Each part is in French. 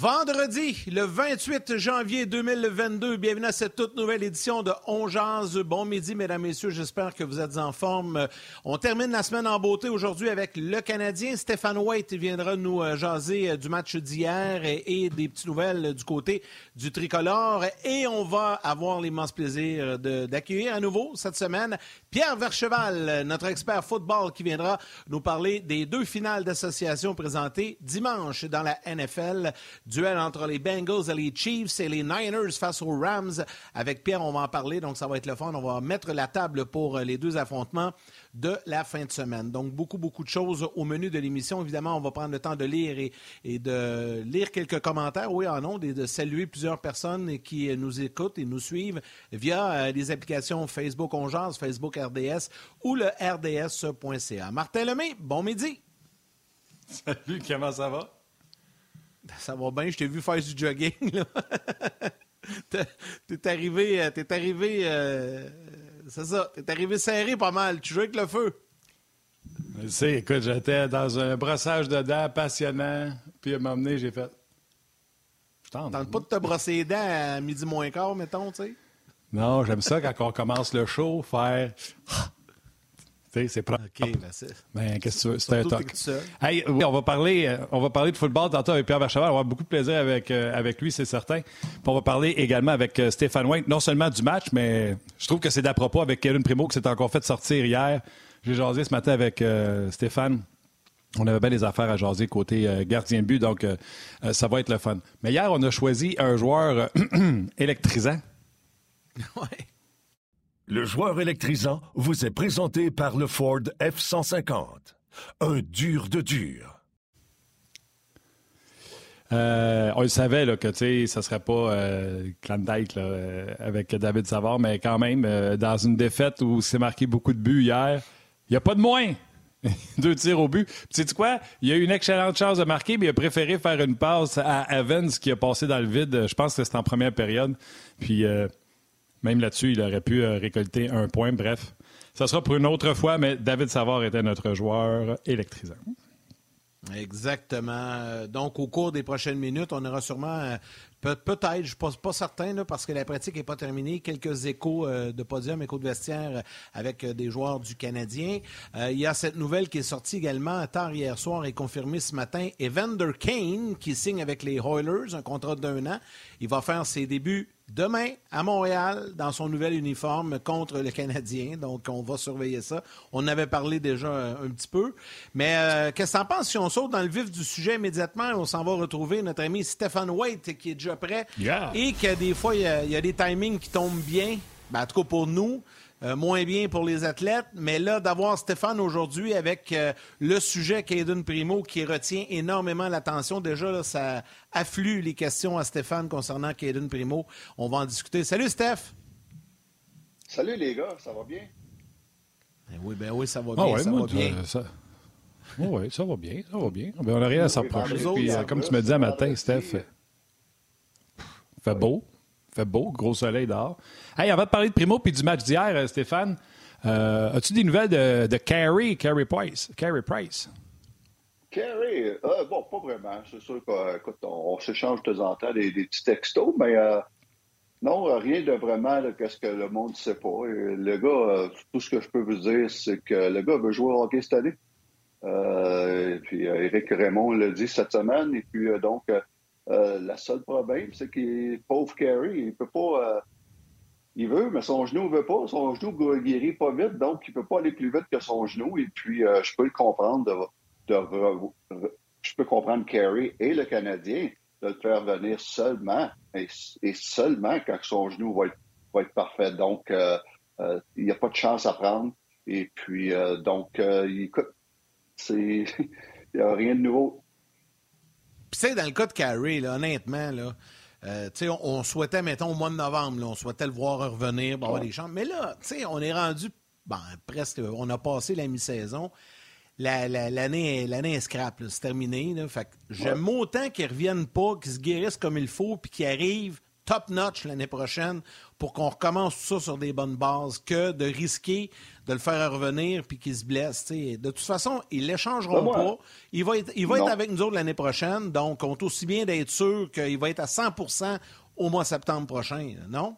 Vendredi, le 28 janvier 2022, bienvenue à cette toute nouvelle édition de On Bon midi, mesdames, messieurs, j'espère que vous êtes en forme. On termine la semaine en beauté aujourd'hui avec le Canadien. Stéphane White viendra nous euh, jaser euh, du match d'hier et, des petites nouvelles du côté du tricolore. Et on va avoir l'immense plaisir d'accueillir à nouveau cette semaine Pierre Vercheval, notre expert football, qui viendra nous parler des deux finales d'association présentées dimanche dans la NFL. Duel entre les Bengals et les Chiefs et les Niners face aux Rams. Avec Pierre, on va en parler, donc ça va être le fun. On va mettre la table pour euh, les deux affrontements de la fin de semaine. Donc, beaucoup, beaucoup de choses au menu de l'émission. Évidemment, on va prendre le temps de lire et, de lire quelques commentaires, oui, en ondes, et de saluer plusieurs personnes qui nous écoutent et nous suivent via euh, les applications Facebook On Facebook RDS ou le rds.ca. Martin Lemay, bon midi. Salut, comment ça va? Ça va bien, je t'ai vu faire du jogging. t'es arrivé, euh, t'es arrivé, euh, c'est ça, t'es arrivé serré pas mal. Tu joues avec le feu. Tu sais, écoute, j'étais dans un brossage de dents passionnant, puis à m'emmener, j'ai fait. Je tente. pas de te brosser les dents à midi moins quart, mettons, tu sais? Non, j'aime ça quand on commence le show, faire c'est propre. OK, ben c'est. Ben, qu'est-ce que tu veux? C'est un toc. Hey, oui, on va parler, euh, on va parler de football tantôt avec Pierre Vercheval. On va avoir beaucoup de plaisir avec, euh, avec lui, c'est certain. Puis on va parler également avec euh, Stéphane White, non seulement du match, mais je trouve que c'est d'à propos avec Kevin Primo qui s'est encore fait sortir hier. J'ai jasé ce matin avec Stéphane. On avait bien des affaires à jaser côté gardien de but, donc ça va être le fun. Mais hier, on a choisi un joueur électrisant. Ouais. Le joueur électrisant vous est présenté par le Ford F-150. Un dur de dur. Euh, on le savait là, que ça ne serait pas euh, euh, avec David Savard, mais quand même, euh, dans une défaite où c'est marqué beaucoup de buts hier, il n'y a pas de moins. Deux tirs au but. Tu sais quoi? Il a eu une excellente chance de marquer, mais il a préféré faire une passe à Evans qui a passé dans le vide. Je pense que c'était en première période. Puis même là-dessus, il aurait pu euh, récolter un point. Bref, ça sera pour une autre fois, mais David Savard était notre joueur électrisant. Exactement. Donc, au cours des prochaines minutes, on aura sûrement, euh, peut-être, je ne suis pas, certain, parce que la pratique n'est pas terminée, quelques échos euh, de podium, échos de vestiaire avec des joueurs du Canadien. il y a cette nouvelle qui est sortie également tard hier soir et confirmée ce matin. Evander Kane, qui signe avec les Oilers un contrat d'un an. Il va faire ses débuts demain à Montréal dans son nouvel uniforme contre le Canadien. Donc, on va surveiller ça. On avait parlé déjà un, petit peu. Mais euh, qu'est-ce que tu en penses si on saute dans le vif du sujet immédiatement? On s'en va retrouver notre ami Stéphane White qui est déjà prêt et que des fois, il y, a, des timings qui tombent bien? Ben, en tout cas, pour nous. Euh, moins bien pour les athlètes. Mais là, d'avoir Stéphane aujourd'hui avec euh, le sujet Caden Primo qui retient énormément l'attention. Déjà, ça afflue les questions à Stéphane concernant Caden Primo. On va en discuter. Salut, Steph! Salut, les gars. Ça va bien? Ben oui, ben oui, ça va ah bien. ça va bien. Ça... oui, ça va bien, ça va bien. Ben, on n'a rien à s'en reprocher. Euh, comme tu me disais matin, Steph, fait beau fait beau, gros soleil dehors. Hey, avant de parler de Primo puis du match d'hier, euh, Stéphane, euh, as-tu des nouvelles de, de Carey, Carey Price? Carey Price? Carey, euh, bon, pas vraiment. C'est sûr qu'on on, s'échange de temps en temps des, petits textos, mais non, rien de vraiment qu'est-ce que le monde ne sait pas. le gars, tout ce que je peux vous dire, c'est que le gars veut jouer au hockey cette année. et puis Eric Raymond l'a dit cette semaine, et puis donc la seule problème, c'est qu'il pauvre Carey, il peut pas. Euh, il veut, mais son genou ne veut pas. Son genou guérit pas vite, donc il ne peut pas aller plus vite que son genou. Et puis, euh, je peux le comprendre. je peux comprendre Carey et le Canadien de le faire venir seulement et, seulement quand son genou va être, parfait. Donc, il n'y a pas de chance à prendre. Et puis, donc, écoute, il n'y a rien de nouveau. Puis, tu sais, dans le cas de Carey, honnêtement, là, euh, on, souhaitait, mettons, au mois de novembre, on souhaitait le voir revenir, avoir des chambres. Mais là, on est rendu ben, presque, on a passé la mi-saison. L'année la, est scrap, c'est terminé. j'aime autant qu'ils ne reviennent pas, qu'ils se guérissent comme il faut, puis qu'ils arrivent top-notch l'année prochaine pour qu'on recommence tout ça sur des bonnes bases que de risquer de le faire revenir puis qu'il se blesse. De toute façon, ils ne l'échangeront pas. Il va être, il va être avec nous autres l'année prochaine, donc on est aussi bien d'être sûr qu'il va être à 100% au mois de septembre prochain, non?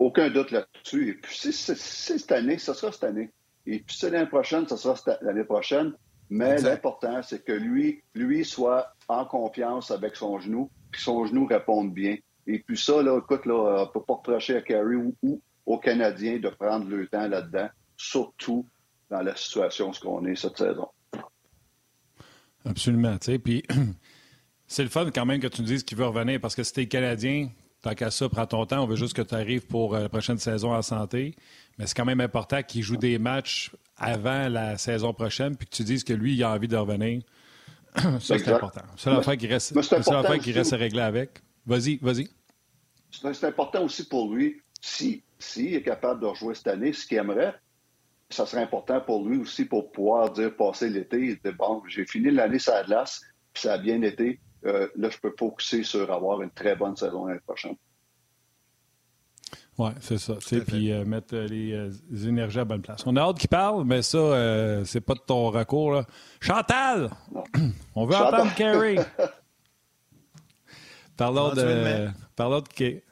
Aucun doute là-dessus. Et puis, si c'est cette année, ce sera cette année. Et puis, c'est l'année prochaine, ce sera l'année prochaine. Mais l'important, c'est que lui, lui soit en confiance avec son genou, que son genou réponde bien. Et puis ça, là, écoute, là, on ne peut pas reprocher à Carey ou, aux Canadiens de prendre le temps là-dedans, surtout dans la situation ce qu'on est cette saison. Absolument. Puis c'est le fun quand même que tu nous dises qu'il veut revenir parce que si t'es Canadien, tant qu'à ça, prends ton temps. On veut juste que tu arrives pour euh, la prochaine saison en santé. Mais c'est quand même important qu'il joue des matchs avant la saison prochaine puis que tu dises que lui, il a envie de revenir. ça, c'est important. C'est l'affaire qui reste, qui reste à régler avec. Vas-y, vas-y. C'est important aussi pour lui, s'il si, est capable de rejouer cette année, ce qu'il aimerait, ça serait important pour lui aussi pour pouvoir dire passer l'été, bon, j'ai fini l'année sur la glace, puis ça a bien été. Euh, là, je peux focuser sur avoir une très bonne saison l'année prochaine. Oui, c'est ça. Puis euh, mettre euh, les, énergies à bonne place. On a hâte qu'il parle, mais ça, c'est pas de ton recours. Là. Chantal! On veut entendre Carrie! Parlons de, parlons de, parlons de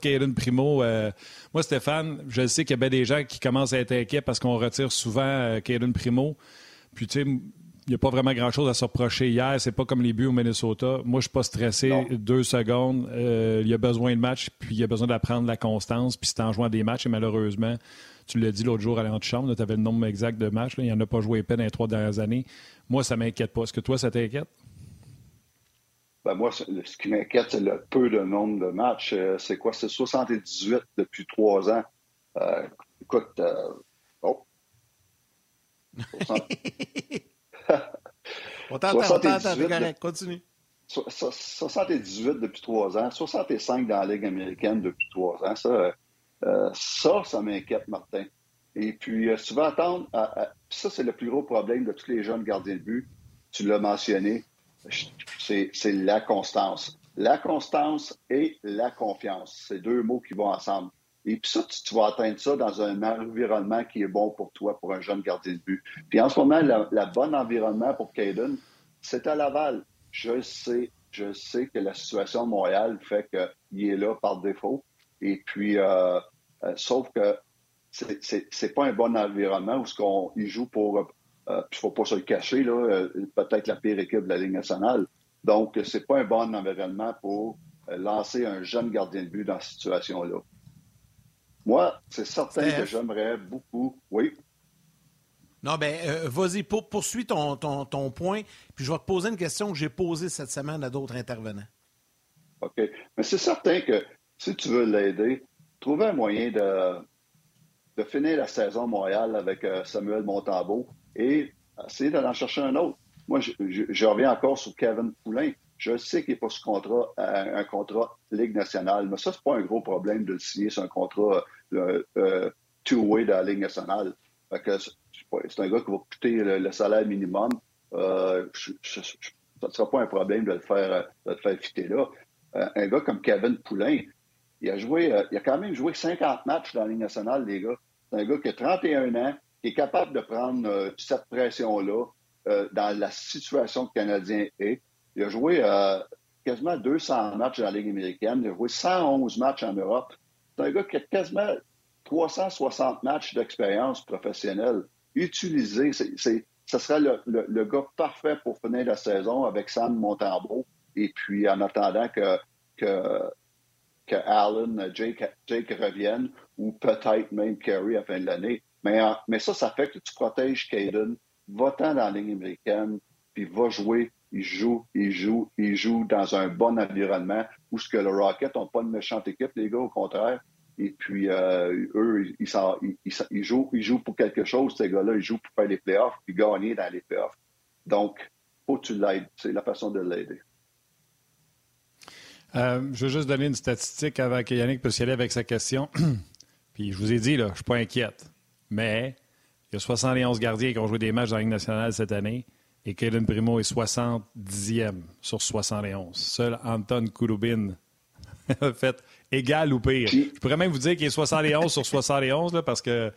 Caden Primo. Euh, moi, Stéphane, je sais qu'il y a bien des gens qui commencent à être inquiets parce qu'on retire souvent euh, Caden Primo. Puis, tu sais, il n'y a pas vraiment grand-chose à se reprocher hier. C'est pas comme les buts au Minnesota. Moi, je suis pas stressé. Deux secondes. Euh, il y a besoin de match, puis il y a besoin d'apprendre la constance. Puis c'est en jouant des matchs, et malheureusement, tu l'as dit l'autre jour à l'antichambre, tu avais le nombre exact de matchs. il n'y en a pas joué peine dans les trois dernières années. Moi, ça m'inquiète pas. Est-ce que toi, ça t'inquiète? Ben moi, ce qui m'inquiète, c'est le peu de nombre de matchs. Euh, c'est quoi? C'est 78 depuis trois ans. Euh, écoute, euh, oh. on t'entend, on t'entend, correct, continue. 78 depuis trois ans, 65 dans la Ligue américaine depuis trois ans. Ça, ça, ça m'inquiète, Martin. Et puis, tu vas attendre, ça, c'est le plus gros problème de tous les jeunes gardiens de but. Tu l'as mentionné c'est la constance. La constance et la confiance. C'est deux mots qui vont ensemble. Et puis ça, tu, vas atteindre ça dans un environnement qui est bon pour toi, pour un jeune gardien de but. Puis en ce moment, le bon environnement pour Caden, c'est à Laval. Je sais, je sais que la situation de Montréal fait qu'il est là par défaut. Et puis, euh, euh, sauf que c'est pas un bon environnement où ce qu'on il joue pour il euh, ne faut pas se le cacher, là, euh, peut-être la pire équipe de la Ligue nationale. Donc, c'est pas un bon environnement pour euh, lancer un jeune gardien de but dans cette situation-là. Moi, c'est certain que j'aimerais beaucoup. Oui. Non, ben, vas-y, pour, poursuis ton, ton, ton, point, puis je vais te poser une question que j'ai posée cette semaine à d'autres intervenants. OK. Mais c'est certain que si tu veux l'aider, trouver un moyen de, de finir la saison Montréal avec Samuel Montambeau, et essayer d'aller chercher un autre. Moi, je, reviens encore sur Kevin Poulain. Je sais qu'il n'est pas sous contrat, euh, un contrat Ligue nationale, mais ça, c'est pas un gros problème de le signer sur un contrat euh, euh, two-way de la Ligue nationale. c'est un gars qui va coûter le, salaire minimum. ça ne sera pas un problème de le faire, de le faire fitter là. un gars comme Kevin Poulain, il a joué, il a quand même joué 50 matchs dans la Ligue nationale, les gars. C'est un gars qui a 31 ans, qui est capable de prendre euh, cette pression-là euh, dans la situation que le Canadien est. Il a joué euh, quasiment 200 matchs dans la Ligue américaine. Il a joué 111 matchs en Europe. C'est un gars qui a quasiment 360 matchs d'expérience professionnelle. Utilisé, ce serait le, gars parfait pour finir la saison avec Sam Montembeau. Et puis, en attendant que, que, Allen, Jake, Jake ou peut-être même Kerry à fin de l'année. Mais, euh, mais ça, ça fait que tu protèges Caden, va-t'en dans la ligne américaine, puis va jouer. Il joue, il joue, il joue dans un bon environnement où ce que le Rocket n'ont pas une méchante équipe, les gars, au contraire. Et puis, euh, eux, ils, ils, jouent, ils jouent pour quelque chose, ces gars-là. Ils jouent pour faire les playoffs puis gagner dans les playoffs. Donc, faut que tu l'aides. C'est la façon de l'aider. Euh, je veux juste donner une statistique avant que Yannick puisse y aller avec sa question. puis je vous ai dit, là, je ne suis pas inquiète. Mais il y a 71 gardiens qui ont joué des matchs dans la Ligue nationale cette année et Kaden Primo est 70e sur 71. Seul Anton Kulubin a fait égal ou pire. Je pourrais même vous dire qu'il est 71 sur 71 là, parce que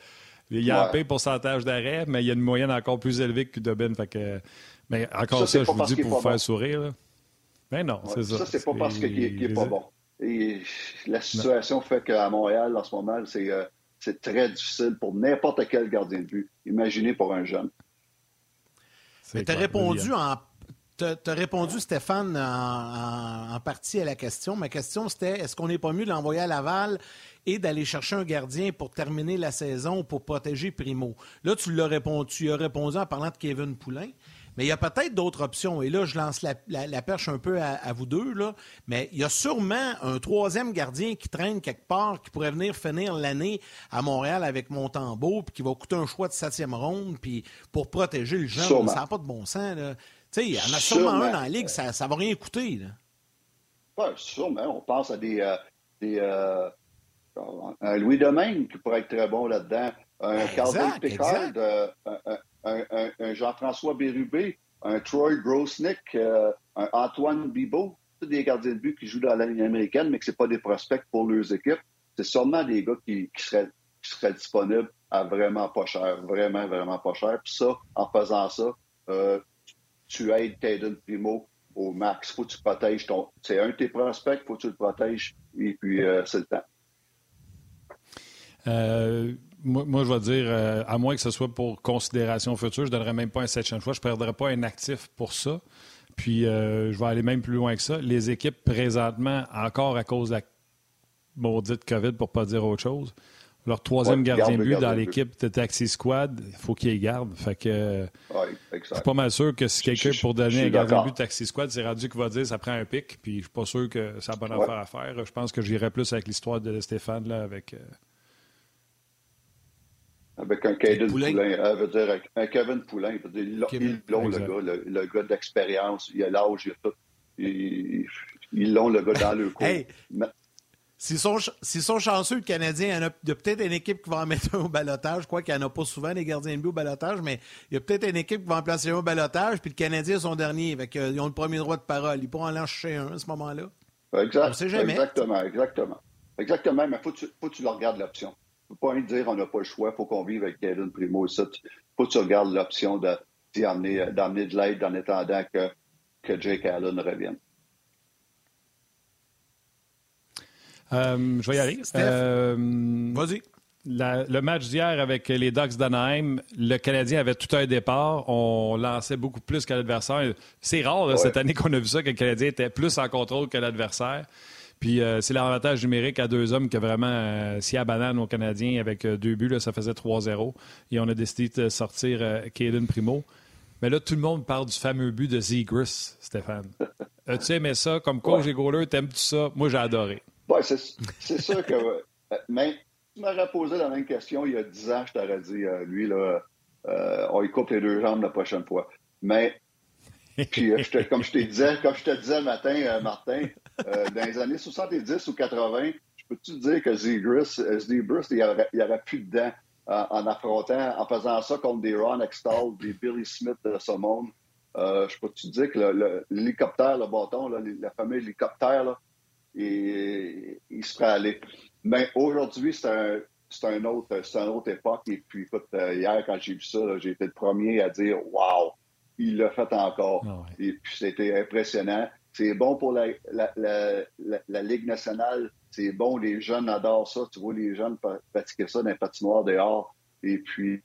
il y a un pire pourcentage d'arrêt, mais il y a une moyenne encore plus élevée que Kudobin. Fait que, mais encore ça, je vous dis pour vous faire sourire. Mais non, c'est ça. Ça, c'est pas parce qu'il n'est pas bon. Et la situation fait qu'à Montréal, en ce moment, euh, c'est très difficile pour n'importe quel gardien de but. Imaginez pour un jeune. tu as répondu en tu as, répondu, Stéphane, en, partie à la question. Ma question, c'était est-ce qu'on n'est pas mieux de l'envoyer à Laval et d'aller chercher un gardien pour terminer la saison pour protéger Primo? Là, tu l'as répondu, tu as répondu en parlant de Kevin Poulain. Mais il y a peut-être d'autres options. Et là, je lance la, perche un peu à, vous deux. Là. Mais il y a sûrement un troisième gardien qui traîne quelque part, qui pourrait venir finir l'année à Montréal avec Montembeau, puis qui va coûter un choix de septième ronde, puis pour protéger le jeune. Ça n'a pas de bon sens. Tu sais, il y en a sûrement, un dans la Ligue, ça ne va rien coûter. Oui, sûrement. On pense à des... Euh, euh, un Louis Domingue qui pourrait être très bon là-dedans. Un Pickard, euh, un, Jean-François Bérubé, un Troy Grosnick, euh, un Antoine Bibeau, tous des gardiens de but qui jouent dans la ligne américaine, mais que ce pas des prospects pour leurs équipes. C'est sûrement des gars qui, seraient, disponibles à vraiment pas cher, vraiment, vraiment pas cher. Puis ça, en faisant ça, euh, tu aides Caden Primo au max. Faut que tu protèges ton. C'est un de tes prospects, faut que tu le protèges, et puis euh, c'est le temps. Moi, je vais dire, euh, à moins que ce soit pour considération future, je ne donnerais même pas un septième choix. Je ne perdrais pas un actif pour ça. Puis, euh, je vais aller même plus loin que ça. Les équipes, présentement, encore à cause de la maudite COVID, pour ne pas dire autre chose, leur troisième gardien de but dans l'équipe de Taxi Squad, il faut qu'ils gardent. Fait que je suis pas mal sûr que si quelqu'un pour donner un gardien de but de Taxi Squad, c'est rendu qu'il va dire ça prend un pic. Puis je suis pas sûr que ça a bonne affaire à faire. Je pense que j'irais plus avec l'histoire de Stéphane là, avec. Euh, avec un Kevin Poulain, euh, veut dire, un Kevin Poulain, veut dire, ils l'ont, le gars, le, gars d'expérience, il a l'âge, il a tout. Ils l'ont, le gars, dans le cours. Hey. S'ils sont, sont, chanceux, le Canadien, il y a, peut-être une équipe qui va en mettre un au balotage. Je crois qu'il n'y en a pas souvent des gardiens de but au balotage, mais il y a peut-être une équipe qui va en placer un au balotage, puis le Canadien est son dernier. Fait ils ont le premier droit de parole. Ils pourront en lâcher un à ce moment-là. Exact, Exactement, exactement. Exactement, mais il faut, faut que tu le regardes l'option ne peux pas dire on n'a pas le choix, il faut qu'on vive avec Caden Primo. Il faut que tu regardes l'option d'amener de l'aide en attendant que, que Jake Allen revienne. Euh, je vais y aller. Euh, Vas-y. le match d'hier avec les Ducks d'Anaheim, le Canadien avait tout un départ. On lançait beaucoup plus que l'adversaire. C'est rare cette année qu'on a vu ça, que le Canadien était plus en contrôle que l'adversaire. Puis euh, c'est l'avantage numérique à deux hommes qui a vraiment euh, si à banane aux Canadiens avec euh, deux buts, là, ça faisait 3-0. Et on a décidé de sortir Caden Primo. Mais là, tout le monde parle du fameux but de Zegris, Stéphane. As-tu aimé ça? Comme coach ouais. et t'aimes-tu ça? Moi, j'ai adoré. Oui, c'est sûr que. mais tu m'aurais posé la même question il y a 10 ans, je t'aurais dit, lui, là, on coupe les deux jambes la prochaine fois. Mais puis, comme je te disais, comme je te disais le matin, Martin, euh, dans les années 70 ou 80, je peux te dire que Zegris, euh, Bruce, il n'y aurait, aurait, plus de dents en, affrontant, en faisant ça contre des Ron Extall, des Billy Smith de ce monde? Euh, je peux te dire que l'hélicoptère, le, bâton, la fameux hélicoptère, il, il serait allé. Mais aujourd'hui, c'est un, c'est un autre, c'est une autre époque. Et puis, écoute, hier, quand j'ai vu ça, j'ai été le premier à dire Wow, il l'a fait encore. Ah Et puis, c'était impressionnant. C'est bon pour la, la, Ligue nationale. C'est bon, les jeunes adorent ça. Tu vois les jeunes pratiquer ça dans les patinoires dehors. Et puis.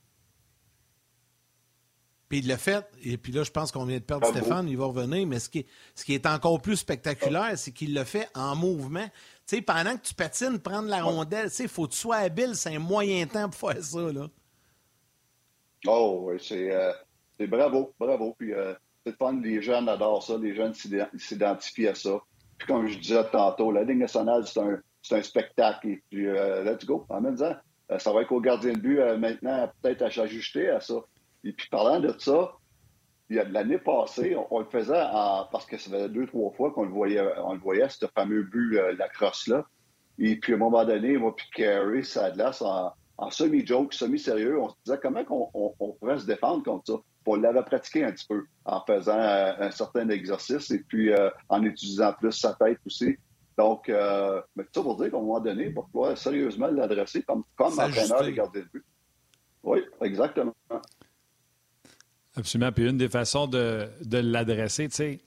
Puis il l'a fait. Et puis là, je pense qu'on vient de perdre Stéphane. Il va revenir. Mais ce qui, est, ce qui est encore plus spectaculaire, c'est qu'il le fait en mouvement. Tu sais, pendant que tu patines, prendre la rondelle, il faut que tu sois habile. C'est un moyen temps pour faire ça. Là. Oh, oui, c'est. Euh, bravo, bravo. Puis euh, c'est fun, les jeunes adorent ça, les jeunes s'identifient à ça. Puis comme je disais tantôt, la Ligue nationale, c'est un, spectacle. Et puis, euh, let's go, en même temps. Euh, ça va être au gardien de but euh, maintenant, peut-être à s'ajuster à ça. Et puis, parlant de ça, l'année passée, on, le faisait parce que ça faisait deux, trois fois qu'on le voyait, on le voyait, ce fameux but, la crosse-là. Et puis, à un moment donné, moi, puis Carrie, ça en, en semi-joke, semi-sérieux, on se disait comment on, pourrait se défendre contre ça. On l'avait pratiqué un petit peu en faisant euh, un certain exercice et puis euh, en utilisant plus sa tête aussi. Donc, euh, mais ça pour dire qu'à un moment donné, pour pouvoir sérieusement l'adresser comme, comme entraîneur et gardien de but. Oui, exactement. Absolument. Puis une des façons de, de l'adresser, tu sais,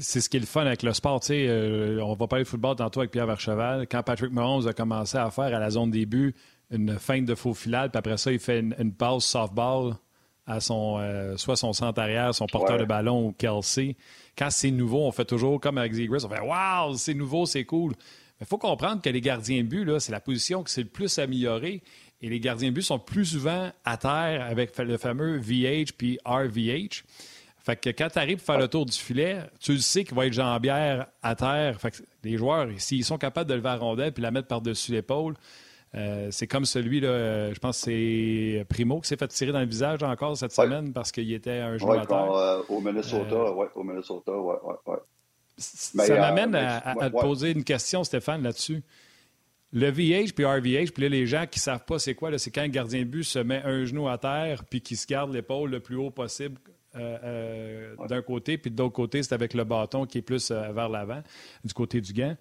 c'est ce qui est le fun avec le sport. Tu sais, on va parler de football tantôt avec Pierre Vercheval. Quand Patrick Mahomes a commencé à faire à la zone début une feinte de faux filade, puis après ça, il fait une, passe softball à son, euh, soit son centre arrière, son porteur de ballon ou Kelsey. Quand c'est nouveau, on fait toujours comme avec Zegris, on fait Waouh, c'est nouveau, c'est cool. Mais il faut comprendre que les gardiens de but, c'est la position qui s'est le plus améliorée. Et les gardiens de but sont plus souvent à terre avec le fameux VH puis RVH. Fait que quand tu arrives pour faire le tour du filet, tu le sais qu'il va être jambière à terre. Fait que les joueurs, s'ils sont capables de lever la rondelle puis la mettre par-dessus l'épaule, euh, c'est comme celui, là, euh, je pense que c'est Primo qui s'est fait tirer dans le visage encore cette semaine parce qu'il était un joueur à terre. Euh, au Minnesota, oui, au Minnesota, ouais, ouais, Ça m'amène à, te poser une question, Stéphane, là-dessus. Le VH puis RVH, puis là, les gens qui ne savent pas c'est quoi, c'est quand un gardien de but se met un genou à terre puis qui se garde l'épaule le plus haut possible euh, euh, d'un côté, puis de l'autre côté, c'est avec le bâton qui est plus euh, vers l'avant, du côté du gant.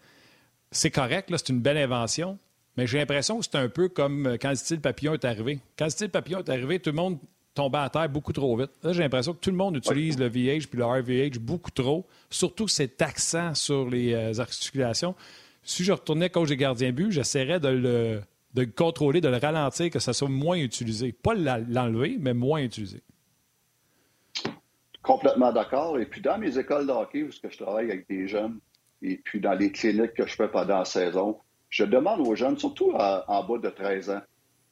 C'est correct, c'est une belle invention, mais j'ai l'impression que c'est un peu comme quand le style papillon est arrivé. Quand le style papillon est arrivé, tout le monde tombait à terre beaucoup trop vite. Là, j'ai l'impression que tout le monde utilise le VH puis le RVH beaucoup trop, surtout cet accent sur les articulations. Si je retournais coach des gardiens but, j'essaierais de le, de le contrôler, de le ralentir, que ça soit moins utilisé. Pas l'enlever, mais moins utilisé. Complètement d'accord. Et puis dans mes écoles de hockey où je travaille avec des jeunes, et puis dans les cliniques que je fais pendant la saison, je demande aux jeunes, surtout en bas de 13 ans,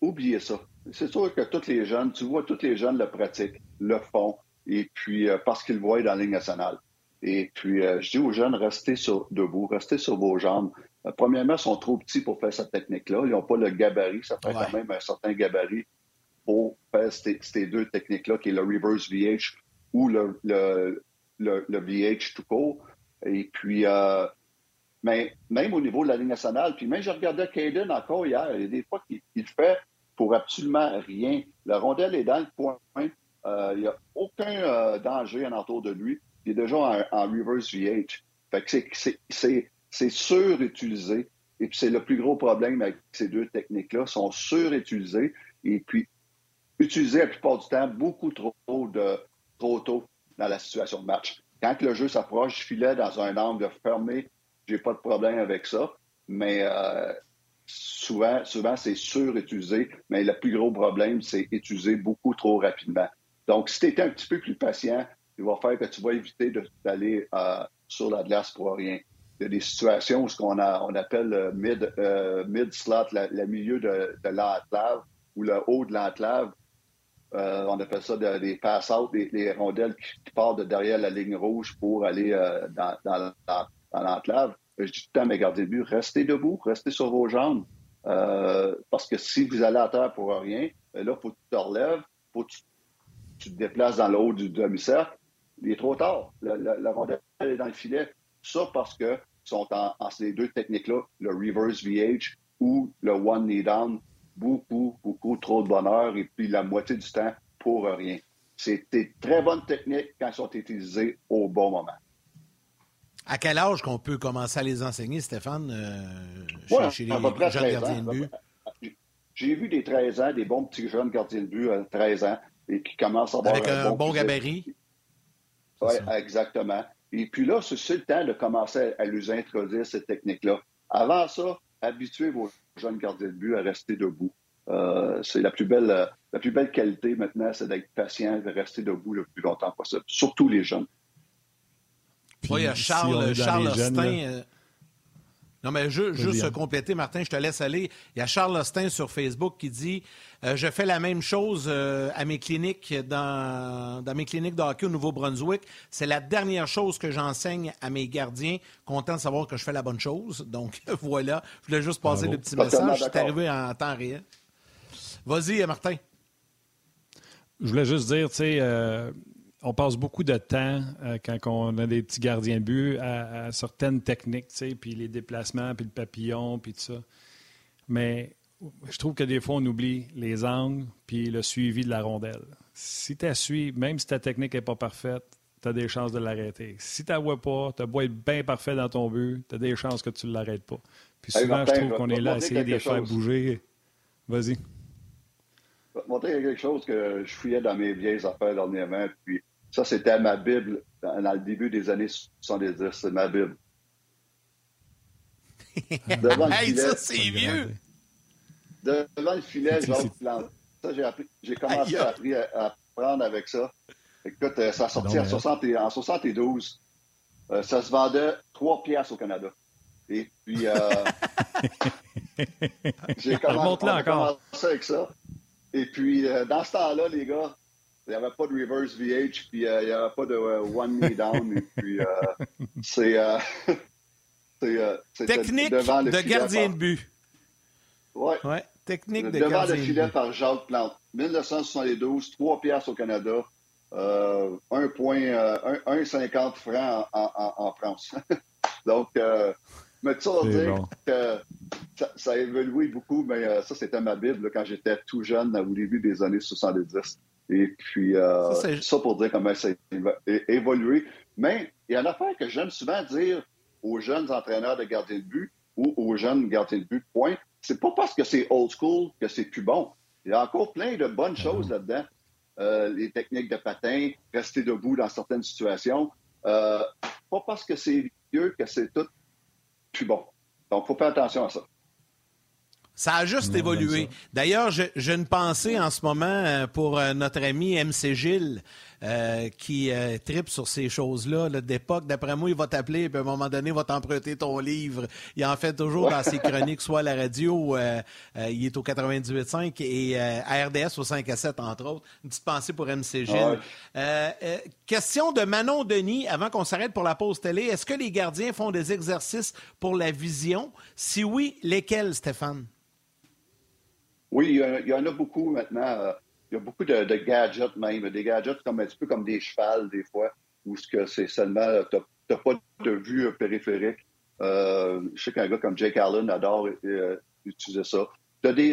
oubliez ça. C'est sûr que tous les jeunes, tu vois, tous les jeunes le pratiquent, le font, et puis euh, parce qu'ils le voient dans la ligne nationale. Et puis, euh, je dis aux jeunes, restez sur, debout, restez sur vos jambes. Euh, premièrement, ils sont trop petits pour faire cette technique-là. Ils n'ont pas le gabarit. Ça prend quand même un certain gabarit pour faire ces, ces deux techniques-là, qui est le reverse VH ou le, le, le, VH tout court. Et puis, mais même au niveau de la Ligue nationale, puis même je regardais Caden encore hier, il y a des fois qu'il fait pour absolument rien. La rondelle est dans le point. Euh, il n'y a aucun euh, danger en entour de lui. Il est déjà en, reverse VH. Fait que c'est surutilisé. Et puis c'est le plus gros problème avec ces deux techniques-là, sont surutilisées et puis utilisées la plupart du temps beaucoup trop de, trop tôt dans la situation de match. Quand le jeu s'approche je filais dans un angle fermé, j'ai pas de problème avec ça, mais euh, souvent, souvent c'est surutilisé, mais le plus gros problème, c'est utilisé beaucoup trop rapidement. Donc, si tu étais un petit peu plus patient, il va faire que tu vas éviter d'aller euh, sur la glace pour rien. Il y a des situations où ce qu'on on appelle mid, euh, mid slot, le milieu de, de l'enclave ou le haut de l'enclave, on appelle ça des pass-out, des, rondelles qui, partent de derrière la ligne rouge pour aller dans, dans, l'enclave. Je dis tout le temps à mes gardiens de but, restez debout, restez sur vos jambes. Euh, parce que si vous allez à terre pour rien, ben là, il faut que tu te relèves, faut que tu, te déplaces dans le haut du demi-cercle. Il est trop tard. La, rondelle est dans le filet. Ça parce que sont en, en ces deux techniques-là, le reverse VH ou le one knee down, beaucoup, beaucoup trop de bonheur et puis la moitié du temps pour rien. C'est des très bonnes techniques quand elles sont utilisées au bon moment. À quel âge qu'on peut commencer à les enseigner, Stéphane, euh, chez, les jeunes gardiens de but? J'ai vu des 13 ans, des bons petits jeunes gardiens de but à 13 ans et qui commencent à avoir Avec un, bon, gabarit? Oui, exactement. Et puis là, c'est le temps de commencer à, lui introduire cette technique-là. Avant ça, habituez vos jeunes gardiens de but à rester debout. Euh, c'est la plus belle la plus belle qualité maintenant, c'est d'être patient et de rester debout le plus longtemps possible, surtout les jeunes. Oui, il y a Charles, Charles Austin. Non, mais juste se compléter, Martin, je te laisse aller. Il y a Charles Austin sur Facebook qui dit euh, Je fais la même chose euh, à mes cliniques dans, dans mes cliniques de hockey au Nouveau-Brunswick. C'est la dernière chose que j'enseigne à mes gardiens. Content de savoir que je fais la bonne chose. Donc voilà, je voulais juste passer le petit message. C'est arrivé en temps réel. Vas-y, Martin. Je voulais juste dire, tu sais, euh, on passe beaucoup de temps euh, quand on a des petits gardiens de but à, certaines techniques, tu sais, puis les déplacements, puis le papillon, puis tout ça. Mais je trouve que des fois, on oublie les angles puis le suivi de la rondelle. Si tu suis, même si ta technique n'est pas parfaite, tu as des chances de l'arrêter. Si tu ne vois pas, tu as beau être bien parfait dans ton but, tu as des chances que tu ne l'arrêtes pas. Puis souvent, je trouve qu'on est là à essayer de les faire bouger. Vas-y. Je vais te montrer quelque chose que je fouillais dans mes vieilles affaires dernièrement. Puis ça, c'était ma Bible dans, le début des années 70. C'est ma Bible. Devant le filet, ça, c'est vieux! Devant le filet, Plante. Ça, j'ai, appris, j'ai commencé à, à, apprendre avec ça. Écoute, euh, ça a sorti en, 60 en 72. Euh, ça se vendait 3 piastres au Canada. Et puis, euh, j'ai commencé, commencé, avec ça. Et puis, euh, dans ce temps-là, les gars, il n'y avait pas de reverse VH, puis euh, il n'y avait pas de one knee down. et puis, c'est. Technique de gardien de but. Oui. Ouais, technique de Devant le filet par Jacques Plante. 1972, 3 piastres au Canada. Euh, 1,50 francs en, en, en France. Donc, euh, mais ça veut dire que ça, a évolué beaucoup, mais euh, ça, c'était ma Bible quand j'étais tout jeune, au début des années 70. Et puis, euh, ça, pour dire comment ça a évolué. Mais il y a une affaire que j'aime souvent dire aux jeunes entraîneurs de garder le but ou aux jeunes gardiens de but, point. C'est pas parce que c'est old school que c'est plus bon. Il y a encore plein de bonnes choses mm-hmm. là-dedans. Euh, les techniques de patin, rester debout dans certaines situations. pas parce que c'est vieux que c'est tout plus bon. Donc, il faut faire attention à ça. Ça a juste évolué. D'ailleurs, j'ai une pensée en ce moment euh, pour euh, notre ami MC Gilles, euh, qui tripe sur ces choses-là d'époque. D'après moi, il va t'appeler et à un moment donné, il va t'emprunter ton livre. Il en fait toujours dans ses chroniques, soit à la radio, il est au 98.5 et à RDS au 5 à 7, entre autres. Une petite pensée pour MC Gilles. question de Manon Denis, avant qu'on s'arrête pour la pause télé. Est-ce que les gardiens font des exercices pour la vision? Si oui, lesquels, Stéphane? Oui, il y, en a beaucoup maintenant. Euh, il y a beaucoup de, gadgets même, des gadgets comme un petit peu comme des chevals des fois, où c'est seulement, tu n'as pas de vue périphérique. Euh, je sais qu'un gars comme Jake Allen adore euh, utiliser ça. Tu as, des,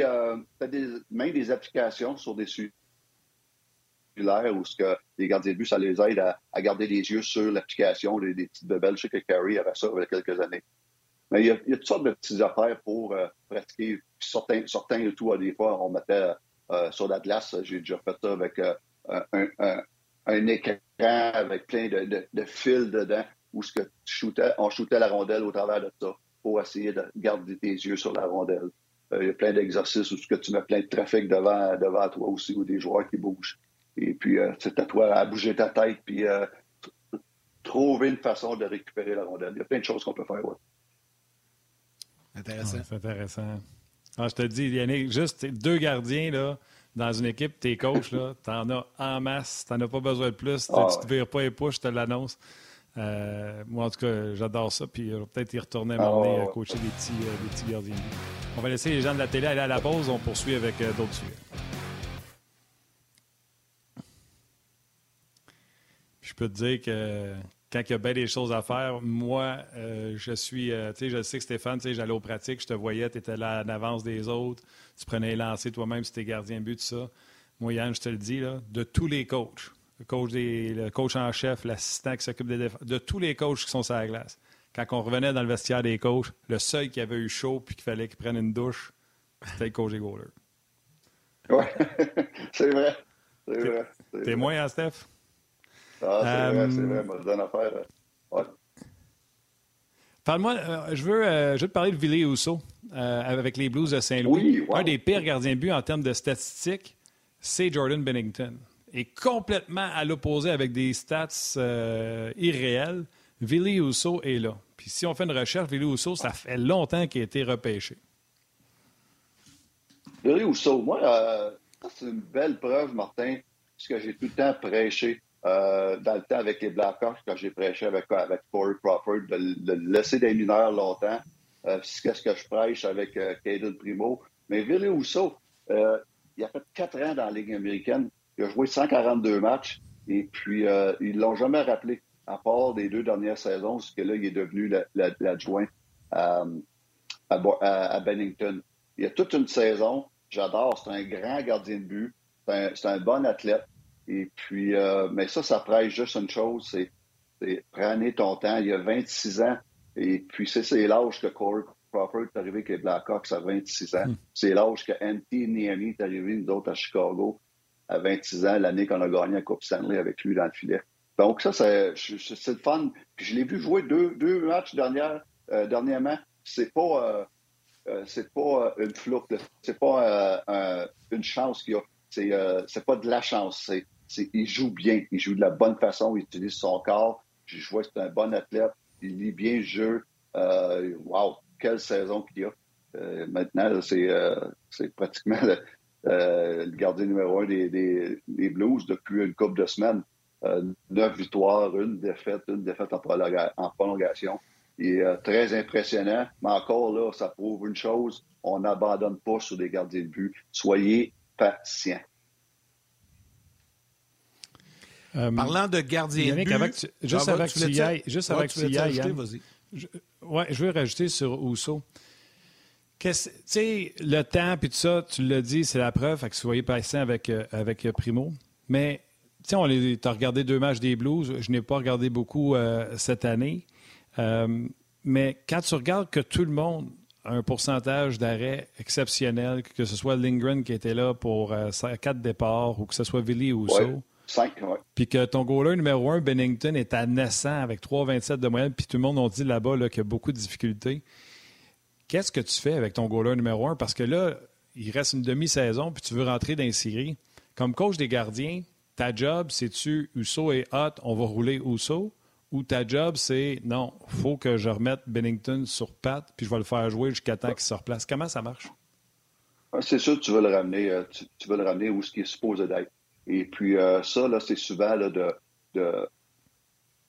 des, même des applications sur des cellulaires où ce que les gardiens de but, ça les aide à, garder les yeux sur l'application, des, petites bebelles. Je sais que Carrie avait ça il y a quelques années. Mais il y, a, toutes sortes de petites affaires pour euh, pratiquer. Certains, certains et tout, des fois, on mettait euh, sur la glace. J'ai déjà fait ça avec euh, un, écran avec plein de, fils dedans où ce que on shootait la rondelle au travers de ça pour essayer de garder tes yeux sur la rondelle. Il y a plein d'exercices où ce que tu mets plein de trafic devant, devant toi aussi ou des joueurs qui bougent. Et puis, c'est à toi à bouger ta tête puis trouver une façon de récupérer la rondelle. Il y a plein de choses qu'on peut faire. Ouais. Intéressant. c'est intéressant. Ah, je te dis, Yannick, juste deux gardiens là, dans une équipe, tes coachs, tu en as en masse. Tu n'en as pas besoin de plus. tu ne te vires pas les pouces, je te l'annonce. Euh, moi, en tout cas, j'adore ça. Puis peut-être y retourner à m'emmener ah, coacher des petits, euh, des petits gardiens. On va laisser les gens de la télé aller à la pause. On poursuit avec euh, d'autres sujets. je peux te dire que quand il y a bien des choses à faire, moi, euh, je suis, euh, tu sais, je sais que Stéphane, tu sais, j'allais aux pratiques, je te voyais, tu étais là en avance des autres, tu prenais les lancers toi-même si tu gardien de but, tout ça. Moi, Yann, je te le dis, là, de tous les coachs, le coach, des, le coach en chef, l'assistant qui s'occupe des défenses, de tous les coachs qui sont sur la glace, quand on revenait dans le vestiaire des coachs, le seul qui avait eu chaud puis qu'il fallait qu'il prenne une douche, c'était le coach des goalers. Oui, c'est vrai. C'est vrai. Témoin, hein, Steph? Ah, c'est vrai, c'est vrai. Bonne affaire. Ouais. Parle-moi, euh, je, veux, euh, je veux te parler de Ville Rousseau euh, avec les Blues de Saint-Louis. Un des pires gardiens de but en termes de statistiques, c'est Jordan Bennington. Et complètement à l'opposé avec des stats irréels, Ville Rousseau est là. Puis si on fait une recherche, Ville Rousseau, ça fait longtemps qu'il a été repêché. Ville Rousseau, moi, c'est une belle preuve, Martin, ce que j'ai tout le temps prêché. Euh, dans le temps avec les Blackhawks, quand j'ai prêché avec, Corey Crawford, de, laisser des mineurs longtemps. Euh, c'est ce que je prêche avec euh, Caden Primo. Mais Ville Rousseau, euh, il a fait quatre ans dans la Ligue américaine. Il a joué 142 matchs et puis ils ne l'ont jamais rappelé, à part des deux dernières saisons, parce que là, il est devenu l'adjoint à, à, Bennington. Il a toute une saison. J'adore. C'est un grand gardien de but. C'est un, bon athlète. Et puis, euh, mais ça, ça prêche juste une chose, c'est prenez ton temps. Il a 26 ans. Et puis, c'est l'âge que Corey Crawford est arrivé avec les Blackhawks à 26 ans. Hmm. C'est l'âge que Anthony Niami est arrivé, nous autres, à Chicago, à 26 ans, l'année qu'on a gagné la Coupe Stanley avec lui dans le filet. Donc, ça, c'est le fun. Puis, je l'ai vu jouer deux, deux matchs dernière, euh, dernièrement. C'est pas, euh, c'est pas une flotte, c'est pas une chance qu'il a. C'est, c'est pas de la chance. Il joue bien. Il joue de la bonne façon. Il utilise son corps. Je vois que c'est un bon athlète. Il lit bien le jeu. wow, quelle saison qu'il a. maintenant, c'est, c'est pratiquement le, gardien numéro un des, des, des Blues depuis une couple de semaines. Euh, neuf victoires, une défaite, une défaite en, prolongation. Il est euh, très impressionnant, mais encore là, ça prouve une chose, on n'abandonne pas sur des gardiens de but. Soyez patients. Euh, Parlant de gardiens de but... juste avant que tu y ailles, juste avant que tu y ailles, je, ouais, je veux rajouter sur Ousso. Tu sais, le temps puis tout ça, tu l'as dit, c'est la preuve, fait que soyez patient avec, avec Primo. Mais tu on as regardé deux matchs des Blues. Je n'ai pas regardé beaucoup euh, cette année. Euh, mais quand tu regardes que tout le monde a un pourcentage d'arrêt exceptionnel, que ce soit Lindgren qui était là pour euh, quatre départs ou que ce soit Willy ou ouais, Puis que ton goaler numéro un, Bennington, est à naissant avec 3,27 de moyenne, puis tout le monde a dit là-bas qu'il y a beaucoup de difficultés. Qu'est-ce que tu fais avec ton goaler numéro un? Parce que là, il reste une demi-saison, puis tu veux rentrer dans les séries. Comme coach des gardiens, ta job, c'est-tu Uso est hot, on va rouler Uso? Ou ta job, c'est non, faut que je remette Bennington sur patte, puis je vais le faire jouer jusqu'à temps qu'il se replace. Comment ça marche? C'est sûr tu veux le ramener, euh, tu, veux le ramener où ce qui est supposé d'être. Et puis euh, ça, là, c'est souvent de.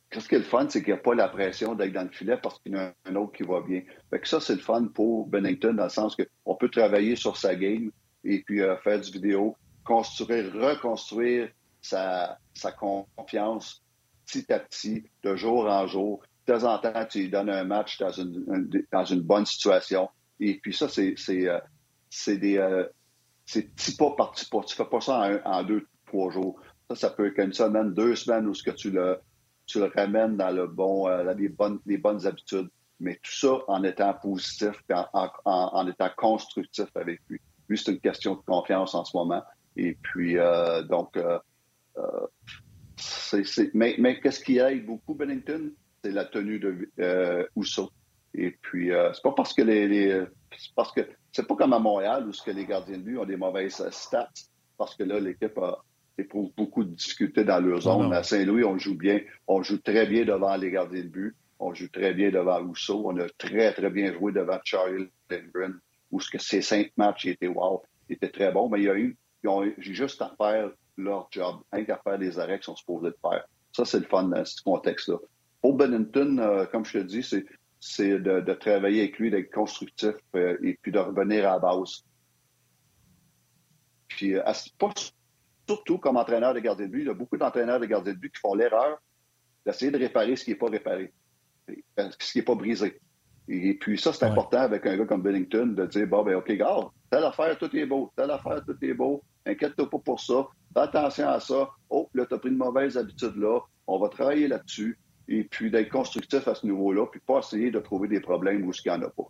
Qu'est-ce qui est le fun, c'est qu'il n'y a pas la pression d'être dans le filet parce qu'il y en a un autre qui va bien. Fait que ça, c'est le fun pour Bennington dans le sens qu'on peut travailler sur sa game et puis euh, faire du vidéo, construire, reconstruire sa, confiance petit à petit, de jour en jour. De temps en temps, tu lui donnes un match dans une, dans une bonne situation. Et puis ça, c'est euh, des euh, petits pas par petits pas. Tu fais pas ça en, deux, trois jours. Ça, ça peut être une semaine, deux semaines où ce que tu le, tu le ramènes dans le bon, euh, les bonnes, les bonnes habitudes. Mais tout ça en étant positif, en, en, étant constructif avec lui. Lui, c'est une question de confiance en ce moment. Et puis, donc, euh, mais, mais qu'est-ce qui aide beaucoup Bennington? C'est la tenue de euh, Et puis, euh, c'est pas parce que les, c'est parce que c'est pas comme à Montréal où ce que les gardiens de but ont des mauvaises stats, parce que là, l'équipe éprouve beaucoup de difficultés dans leur zone. À Saint-Louis, on joue bien, on joue très bien devant les gardiens de but, on joue très bien devant Rousseau, on a très, très bien joué devant Charlie Lindgren, où ce que ces cinq matchs étaient wow, étaient très bons, mais il y a eu, j'ai juste à faire leur job, rien qu'à faire les arrêts qu'ils sont supposés de faire. Ça, c'est le fun dans ce contexte-là. Pour Bennington, euh, comme je te dis, c'est de, travailler avec lui, d'être constructif euh, et puis de revenir à la base. Puis, euh, pas surtout comme entraîneur de gardien de but, il y a beaucoup d'entraîneurs de gardien de but qui font l'erreur d'essayer de réparer ce qui n'est pas réparé, ce qui n'est pas brisé. Et puis ça, c'est important avec un gars comme Bennington de dire, bon, ben OK, gars, telle affaire, tout est beau, telle affaire, tout est beau, inquiète-toi pas pour ça, Fais attention à ça. Oh, là, tu as pris une mauvaise habitude là. On va travailler là-dessus. Et puis d'être constructif à ce niveau-là, puis pas essayer de trouver des problèmes où il n'y en a pas.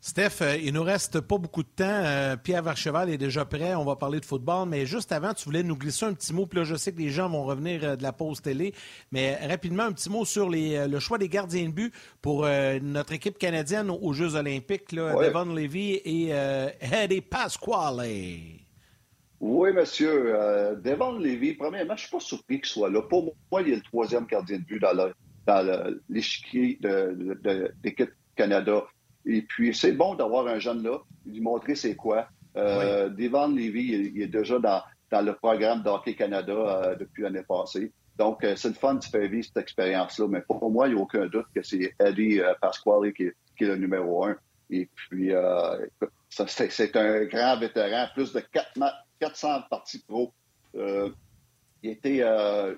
Steph, euh, il nous reste pas beaucoup de temps. Euh, Pierre Varcheval est déjà prêt. On va parler de football. Mais juste avant, tu voulais nous glisser un petit mot. Puis là, je sais que les gens vont revenir euh, de la pause télé. Mais rapidement, un petit mot sur le choix des gardiens de but pour notre équipe canadienne aux Jeux olympiques. Devon Levy et Eddie Pasquale. Oui, monsieur. Euh, Devon Levy, premièrement, je ne suis pas surpris qu'il soit là. Pour moi, il est le troisième gardien de but dans l'échiquier de, l'équipe Canada. Et puis, c'est bon d'avoir un jeune là, lui montrer c'est quoi. Euh, Devon Levy, il, est déjà dans, le programme d'Hockey Canada euh, depuis l'année passée. Donc, euh, c'est le fun de faire vivre cette expérience-là. Mais pour moi, il n'y a aucun doute que c'est Eddie Pasquale qui, qui, est le numéro un. Et puis, c'est un grand vétéran, plus de quatre matchs 400 parties pro. Euh, il, était, euh,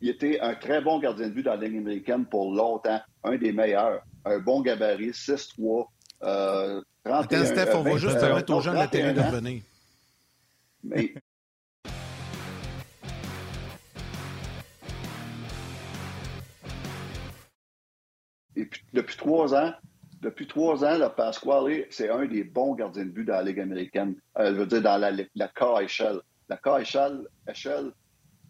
il était un très bon gardien de but dans la ligne américaine pour longtemps, un des meilleurs. Un bon gabarit, 6-3, Euh, 31, Attends, Steph, on va euh, juste 20, permettre aux gens de la télé de 31 ans. revenir. Mais Et puis, depuis trois ans, depuis trois ans, le Pasquale, c'est un des bons gardiens de but dans la Ligue américaine. Euh, je veux dire, dans la, la KHL. La KHL, HL,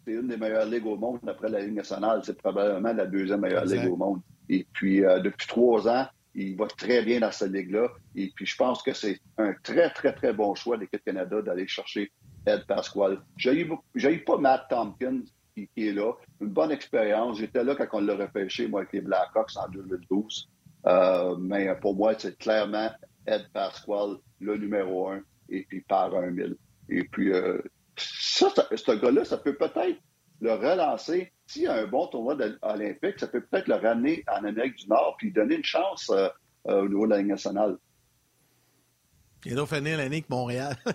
c'est une des meilleures ligues au monde après la Ligue nationale. C'est probablement la deuxième meilleure Exact. ligue au monde. Et puis, euh, depuis trois ans, il va très bien dans cette ligue-là. Et puis, je pense que c'est un très, très, très bon choix de l'équipe Canada d'aller chercher Ed Pasquale. J'ai pas Matt Tompkins qui, qui est là. Une bonne expérience. J'étais là quand on l'a repêché, moi, avec les Blackhawks en 2012. Euh, mais pour moi, c'est clairement Ed Pasquale, le numéro un, et puis par un mille. Et puis, euh, ça, ça- ce gars-là, ça peut peut-être le relancer. S'il y a un bon tournoi olympique, ça peut peut-être le ramener en Amérique du Nord puis lui donner une chance euh, euh, au niveau de la Ligue nationale. Il doit finir l'année avec Montréal.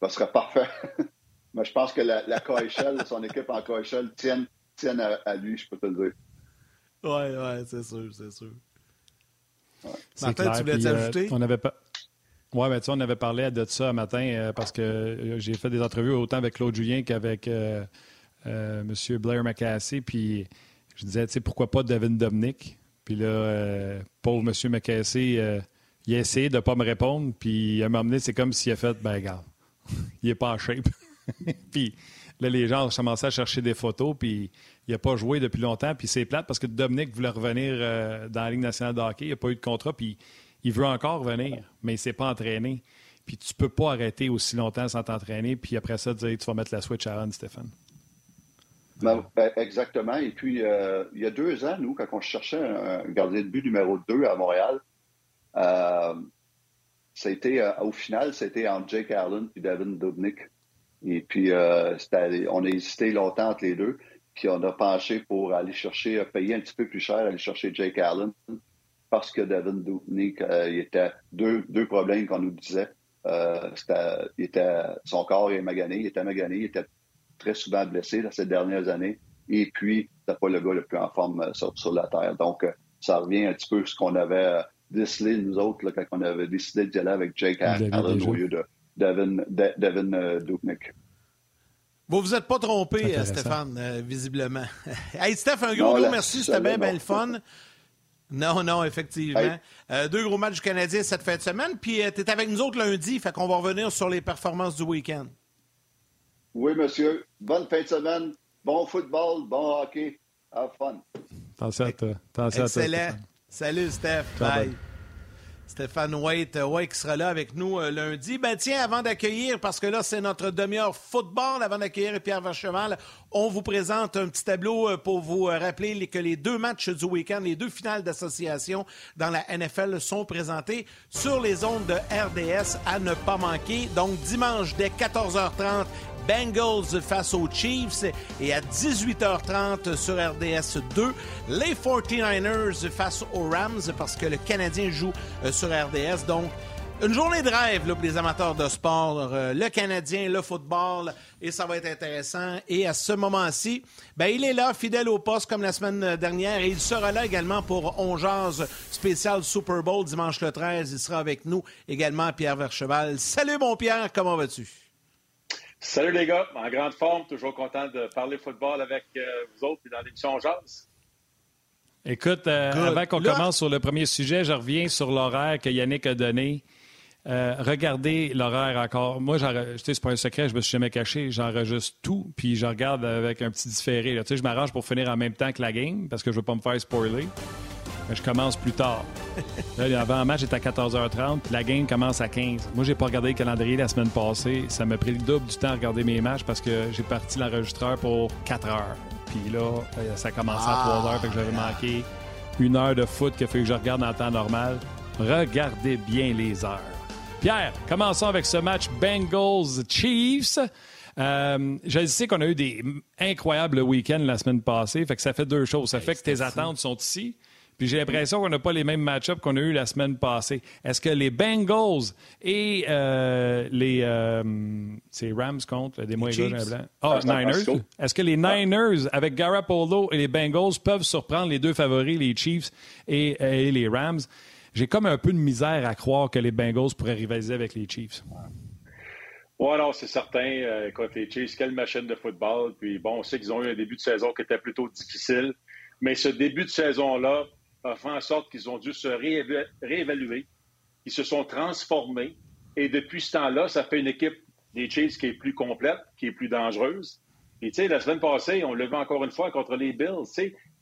Ça serait parfait. Mais je pense que la, la KHL, son équipe en KHL tienne, tienne à, à lui, je peux te le dire. Oui, oui, c'est sûr, c'est sûr. C'est Martin, clair. tu voulais euh, t'ajouter? on avait pas. Ouais, mais tu sais, on avait parlé de ça matin euh, parce que euh, j'ai fait des entrevues autant avec Claude Julien qu'avec euh, M. Blair McCassey. Puis je disais, tu sais, pourquoi pas Devin Dominic? Puis là, pauvre M. McCassey, euh, il a essayé de ne pas me répondre. Puis à un moment donné, c'est comme s'il a fait, ben, regarde, il est pas en shape. puis là, les gens ont commencé à chercher des photos. Puis il n'a pas joué depuis longtemps. Puis c'est plate parce que Dominic voulait revenir dans la Ligue nationale de hockey. Il n'a pas eu de contrat. Puis il veut encore revenir, mais il ne s'est pas entraîné. Puis tu peux pas arrêter aussi longtemps sans t'entraîner. Puis après ça, dire tu vas mettre la switch à on, Stéphane. Ben, ben, exactement. Et puis, euh, il y a deux ans, nous, quand on cherchait un, gardien de but numéro 2 à Montréal, euh, euh, au final, c'était entre Jake Allen et Devin Dubnik. Et puis, on a hésité longtemps entre les deux. Puis, on a penché pour aller chercher, payer un petit peu plus cher, aller chercher Jake Allen parce que Devin Dubnik, euh, il était deux, deux problèmes qu'on nous disait. Euh, c'était- il était, son corps est magané, il était magané, il était très souvent blessé dans ces dernières années. Et puis, c'était pas le gars le plus en forme euh, sur, sur la Terre. Donc, ça revient un petit peu à ce qu'on avait décelé, nous autres, là, quand on avait décidé d'y aller avec Jake Allen au lieu de Devin, De- Devin euh, Dubnyk. Vous vous êtes pas trompé. Stéphane, euh, visiblement. hey, Steph, un gros, Non, gros là, merci. C'était bien, bien le fun. Non, non, effectivement. Hey. Euh, deux gros matchs du Canadien cette fin de semaine. Puis, tu es avec nous autres lundi. Fait qu'on va revenir sur les performances du week-end. Oui, monsieur. Bonne fin de semaine. Bon football, bon hockey. Have fun. Attention à toi. Attention à toi, Excellent. Stéphane. Salut, Steph. Ciao, Bye. bye. Stéphane White, euh, qui sera là avec nous euh, lundi. Ben tiens, avant d'accueillir, parce que là, c'est notre demi-heure football, avant d'accueillir Pierre Vercheval, on vous présente un petit tableau euh, pour vous rappeler que les deux matchs du week-end, les deux finales d'association dans la NFL sont présentés sur les ondes de RDS à ne pas manquer. Donc, dimanche dès 14h30, Bengals face aux Chiefs et à 18h30 sur RDS 2, les 49ers face aux Rams parce que le Canadien joue euh, sur RDS. Donc, une journée de rêve là, pour les amateurs de sport, euh, le Canadien, le football, et ça va être intéressant. Et à ce moment-ci, ben, il est là, fidèle au poste comme la semaine dernière, et il sera là également pour On Jase spécial Super Bowl dimanche le 13. Il sera avec nous également, Pierre Vercheval. Salut mon Pierre, comment vas-tu? Salut les gars, en grande forme, toujours content de parler football avec euh, vous autres et dans l'émission Jazz. Écoute, euh, avant qu'on commence sur le premier sujet, je reviens sur l'horaire que Yannick a donné. Euh, regardez l'horaire encore. Moi, c'est pas un secret, je me suis jamais caché. J'enregistre tout, puis je regarde avec un petit différé. là. Tu sais, je m'arrange pour finir en même temps que la game parce que je veux pas me faire spoiler. Mais je commence plus tard. Là, l'avant-match est à 14h30, puis la game commence à 15. Moi, j'ai pas regardé le calendrier la semaine passée. Ça m'a pris le double du temps à regarder mes matchs parce que j'ai parti l'enregistreur pour 4 heures. Puis là, euh, ça commençait à 3 heures, fait que j'avais manqué une heure de foot qu'il fait que je regarde en temps normal. Regardez bien les heures. Pierre, commençons avec ce match Bengals-Chiefs. Euh, je sais qu'on a eu des incroyables week-ends la semaine passée, fait que ça fait deux choses. Ça fait que tes attentes sont ici, Puis j'ai l'impression qu'on n'a pas les mêmes match-ups qu'on a eu la semaine passée. Est-ce que les Bengals et euh, les euh, c'est Rams contre des mois blancs? Ah, Niners. Est-ce que les Niners avec Garoppolo et les Bengals peuvent surprendre les deux favoris, les Chiefs et, et les Rams? J'ai comme un peu de misère à croire que les Bengals pourraient rivaliser avec les Chiefs. Oui, alors c'est certain. Euh, écoute, les Chiefs, quelle machine de football. Puis bon, on sait qu'ils ont eu un début de saison qui était plutôt difficile. Mais ce début de saison-là fait en sorte qu'ils ont dû se réévaluer. Ils se sont transformés. Et depuis ce temps-là, ça fait une équipe des Chiefs qui est plus complète, qui est plus dangereuse. Et tu sais, la semaine passée, on le vu encore une fois contre les Bills.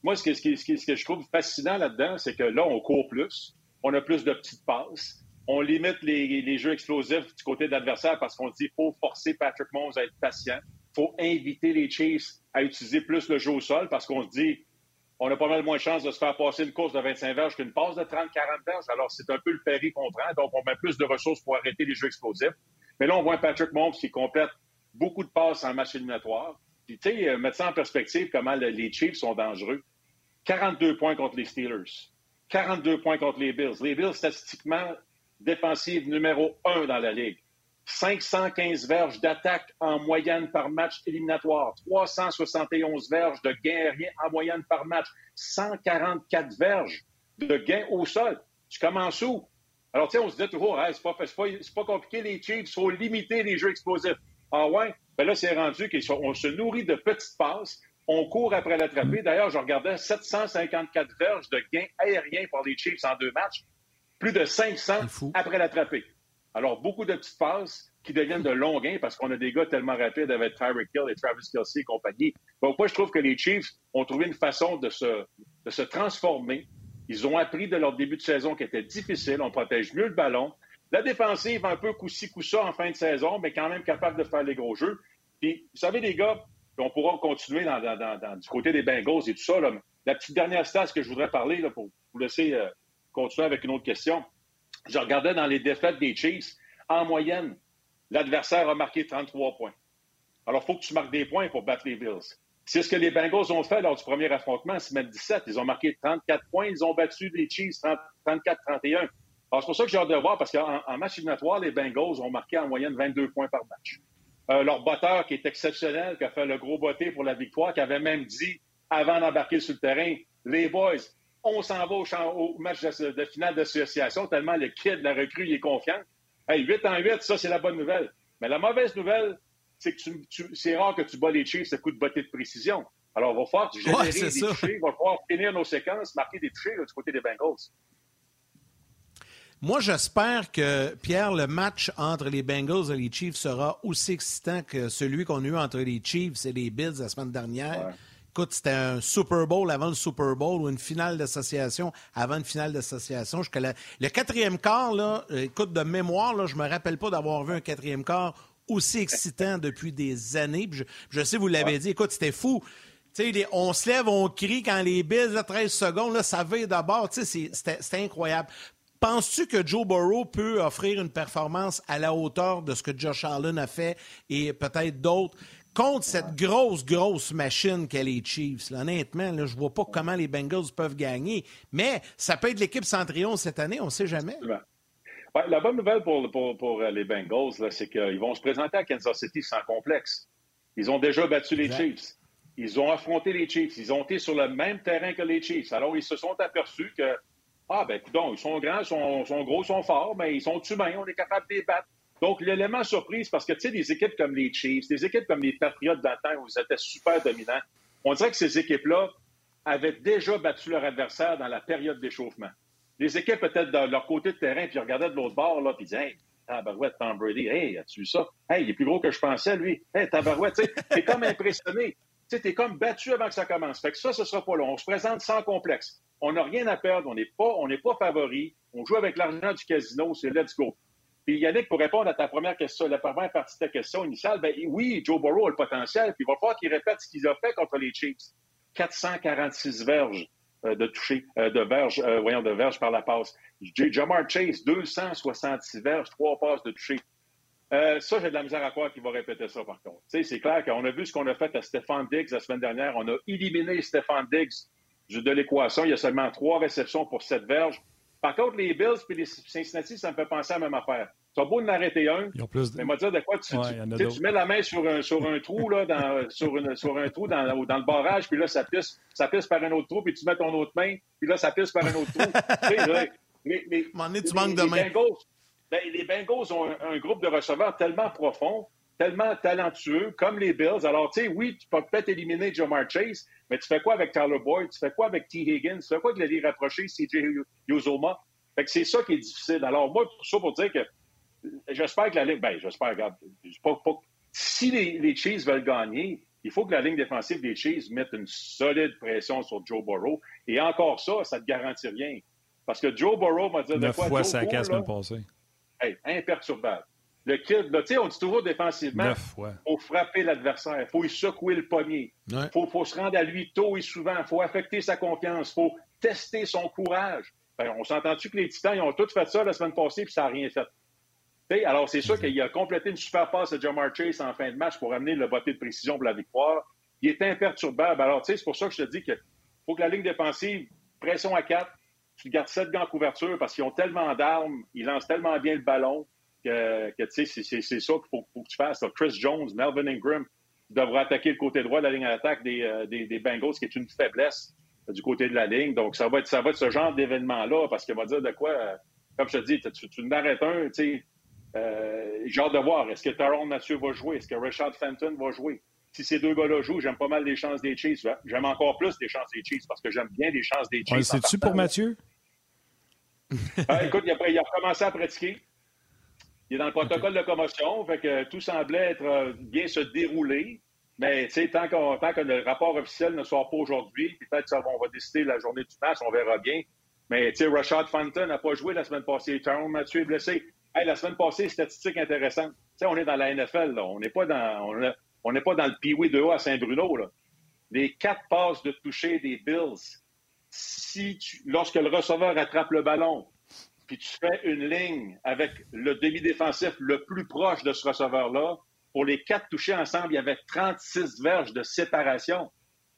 moi, ce que, je trouve fascinant là-dedans, c'est que là, on court plus, on a plus de petites passes on limite les, jeux explosifs du côté de l'adversaire parce qu'on dit faut forcer Patrick Mahomes à être patient. Faut inviter les Chiefs à utiliser plus le jeu au sol parce qu'on se dit on a pas mal moins de chances de se faire passer une course de 25 verges qu'une passe de 30-40 verges. Alors, c'est un peu le pari qu'on prend. Donc, on met plus de ressources pour arrêter les jeux explosifs. Mais là, on voit Patrick Mahomes qui complète beaucoup de passes en match éliminatoire. Puis, tu sais, euh, mettre ça en perspective, comment les Chiefs sont dangereux. 42 points contre les Steelers. 42 points contre les Bills. Les Bills, statistiquement, défensive numéro un dans la Ligue. 515 verges d'attaque en moyenne par match éliminatoire, 371 verges de gain aérien en moyenne par match, 144 verges de gain au sol. Tu commences où? Alors, tiens, on se dit toujours, c'est pas, pas, compliqué les Chiefs, il faut limiter les jeux explosifs. Ah ouais? Ben là, c'est rendu qu'on se nourrit de petites passes, on court après l'attraper. D'ailleurs, je regardais 754 verges de gain aérien pour les Chiefs en deux matchs plus de 500 après l'attraper. Alors, beaucoup de petites passes qui deviennent de longs gains parce qu'on a des gars tellement rapides avec Tyreek Hill et Travis Kelsey et compagnie. Donc, moi, je trouve que les Chiefs ont trouvé une façon de se, transformer. Ils ont appris de leur début de saison qui était difficile. On protège mieux le ballon. La défensive, un peu coup-ci, coup-ça en fin de saison, mais quand même capable de faire les gros jeux. Puis, vous savez, les gars, on pourra continuer du côté des Bengals et tout ça. La petite dernière stat que je voudrais parler pour vous laisser euh, continuer avec une autre question. Je regardais dans les défaites des Chiefs. En moyenne, l'adversaire a marqué 33 points. Alors, il faut que tu marques des points pour battre les Bills. C'est ce que les Bengals ont fait lors du premier affrontement, semaine 17. Ils ont marqué 34 points. Ils ont battu les Chiefs 34-31. Alors, c'est pour ça que j'ai hâte de voir, parce qu'en match éliminatoire, les Bengals ont marqué en moyenne 22 points par match. Euh, leur botteur, qui est exceptionnel, qui a fait le gros botté pour la victoire, qui avait même dit, avant d'embarquer sur le terrain, les boys, on s'en va au, match de, finale d'association, tellement le kid, la recrue, il est confiant. Hey, 8 en 8, ça, c'est la bonne nouvelle. Mais la mauvaise nouvelle, c'est que c'est rare que tu bats les Chiefs à coup de botter de précision. Alors, il va falloir générer des touchés, il va falloir finir nos séquences, marquer des touchés du côté des Bengals. Moi, j'espère que, Pierre, le match entre les Bengals et les Chiefs sera aussi excitant que celui qu'on a eu entre les Chiefs et les Bills la semaine dernière. Écoute, c'était un Super Bowl avant le Super Bowl ou une finale d'association avant une finale d'association. Le quatrième quart, là, écoute, de mémoire, là, je me rappelle pas d'avoir vu un quatrième quart aussi excitant depuis des années. Je, sais, vous l'avez dit, écoute, c'était fou. on se lève, on crie quand les Bills à 13 secondes, là, ça veut d'abord. C'était incroyable. Penses-tu que Joe Burrow peut offrir une performance à la hauteur de ce que Josh Allen a fait et peut-être d'autres? Contre cette grosse, grosse machine qu'est les Chiefs. honnêtement, là, je vois pas comment les Bengals peuvent gagner. Mais ça peut être l'équipe Centrion cette année, on ne sait jamais. la bonne nouvelle pour, pour, euh, les Bengals, c'est qu'ils vont se présenter à Kansas City sans complexe. Ils ont déjà battu les Chiefs. Ils ont affronté les Chiefs. Ils ont été sur le même terrain que les Chiefs. Alors, ils se sont aperçus que, ah, ben, écoute, ils sont grands, sont, sont gros, sont forts, mais ils sont humains, on est capable de les battre. Donc, l'élément surprise, parce que, tu sais, des équipes comme les Chiefs, des équipes comme les Patriots d'antan où ils étaient super dominants, on dirait que ces équipes-là avaient déjà battu leur adversaire dans la période d'échauffement. Les équipes peut-être de leur côté de terrain, puis regardaient de l'autre bord, là, puis disaient, hey, tabarouette, Tom Brady, hey, as-tu vu ça? Hey, il est plus gros que je pensais, lui. Hey, tabarouette, tu sais, t'es comme impressionné. Tu sais, t'es comme battu avant que ça commence. Fait que ça, ce sera pas long. On se présente sans complexe. On n'a rien à perdre. On n'est pas, on n'est pas favori. On joue avec l'argent du casino. C'est let's go. Puis Yannick, pour répondre à ta première question, la première partie de ta question initiale, ben oui, Joe Burrow a le potentiel, puis il va falloir qu'il répète ce qu'il a fait contre les Chiefs. 446 verges euh, de toucher, euh, de verges, euh, voyons, de verges par la passe. Jamar Chase, 266 verges, trois passes de toucher. ça, j'ai de la misère à croire qu'il va répéter ça, par contre. c'est clair qu'on a vu ce qu'on a fait à Stéphane Diggs la semaine dernière. On a éliminé Stéphane Diggs de l'équation. Il y a seulement trois réceptions pour sept verges. Par contre, les Bills et les Cincinnati, ça me fait penser à la même affaire. Tu as beau en arrêter un, Ils ont plus de... mais moi dire de quoi tu, Ouais, tu- mets la main sur un, sur un trou, là, dans, sur, une- sur un trou dans, dans le barrage, puis là, ça pisse, ça pisse par un autre trou, puis tu mets ton autre main, puis là, ça pisse par un autre trou. Tu sais, là, les- tu manques de les main. Bengals, ben, les Bengals ont un, un groupe de receveurs tellement profond, tellement talentueux, comme les Bills. Alors, tu sais, oui, tu peux peut-être éliminer Jamar Chase, mais tu fais quoi avec Tyler Boyd? Tu fais quoi avec T. Higgins? Tu fais quoi avec l'allié rapproché CJ Yozoma? Fait que c'est ça qui est difficile. Alors, moi, pour ça, pour dire que j'espère que la ligne. Ben, j'espère, regarde. pas- pas- si les, les Chiefs veulent gagner, il faut que la ligne défensive des Chiefs mette une solide pression sur Joe Burrow. Et encore ça, ça ne te garantit rien. Parce que Joe Burrow m'a dit de quoi? fois Joe sa la là, passée. hey, imperturbable. Le kid, là, tu sais, on dit toujours défensivement, il faut frapper l'adversaire, il faut lui secouer le poignet, il Ouais. faut, faut se rendre à lui tôt et souvent, il faut affecter sa confiance, il faut tester son courage. Ben, on s'entend-tu que les Titans, ils ont tous fait ça la semaine passée, puis ça n'a rien fait? Tu sais, alors, c'est sûr qu'il a complété une super passe à Jamar Chase en fin de match pour amener le botté de précision pour la victoire. Il est imperturbable. Alors, tu sais, c'est pour ça que je te dis qu'il faut que la ligne défensive, pression à quatre, tu gardes sept gants en couverture parce qu'ils ont tellement d'armes, ils lancent tellement bien le ballon que, que, tu sais, c'est- ça qu'il faut, faut que tu fasses. là. Chris Jones, Melvin Ingram devra attaquer le côté droit de la ligne d'attaque des, euh, des, des Bengals, qui est une faiblesse du côté de la ligne. Donc, ça va être, ça va être ce genre d'événement-là parce qu'il va dire de quoi, euh, comme je te dis, tu, tu n'arrêtes un, tu sais, euh, j'ai hâte de voir. Est-ce que Tyrone Mathieu va jouer? Est-ce que Rashad Fenton va jouer? Si ces deux gars-là jouent, j'aime pas mal les chances des Chiefs. J'aime encore plus les chances des Chiefs parce que j'aime bien les chances des Chiefs. Partant, pour. Mathieu? Ah, écoute, il a, il a recommencé à pratiquer. Il est dans le protocole de commotion, fait que tout semblait être euh, bien se dérouler. Mais tu sais, tant, qu'on- tant que le rapport officiel ne sort pas aujourd'hui, peut-être qu'on va décider la journée du match, on verra bien. Mais tu sais, Rashad Fenton n'a pas joué la semaine passée. Tyrone Mathieu est blessé. Hey, la semaine passée, statistique intéressante. Tu sais, on est dans la NFL, là. On n'est pas dans, on a- on pas dans le Pee-Wee 2A à Saint-Bruno, là. Les quatre passes de toucher des Bills, si tu- lorsque le receveur attrape le ballon, puis tu fais une ligne avec le demi-défensif le plus proche de ce receveur-là, pour les quatre touchés ensemble, il y avait 36 verges de séparation.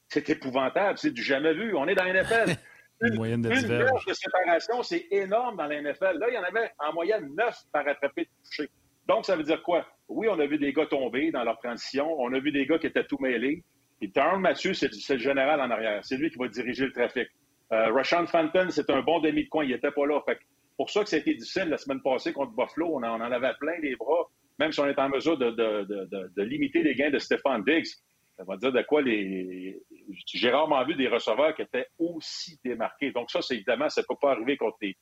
C'est épouvantable, c'est du jamais vu. On est dans la NFL. Une moyenne de Une 10 verge de séparation, c'est énorme dans la NFL. Là, il y en avait en moyenne 9 par attrapé de toucher. Donc, ça veut dire quoi? Oui, on a vu des gars tomber dans leur transition. On a vu des gars qui étaient tout mêlés. Et Tyrone Mathieu, c'est le général en arrière. C'est lui qui va diriger le trafic. Euh, Rashawn Fenton, c'est un bon demi de coin. Il n'était pas là. Fait pour ça que ça a été difficile la semaine passée contre Buffalo. On en, avait plein les bras, même si on était en mesure de, limiter les gains de Stéphane Diggs. Ça va dire de quoi les. J'ai rarement vu des receveurs qui étaient aussi démarqués. Donc, ça, c'est évidemment, ça ne peut pas arriver contre les,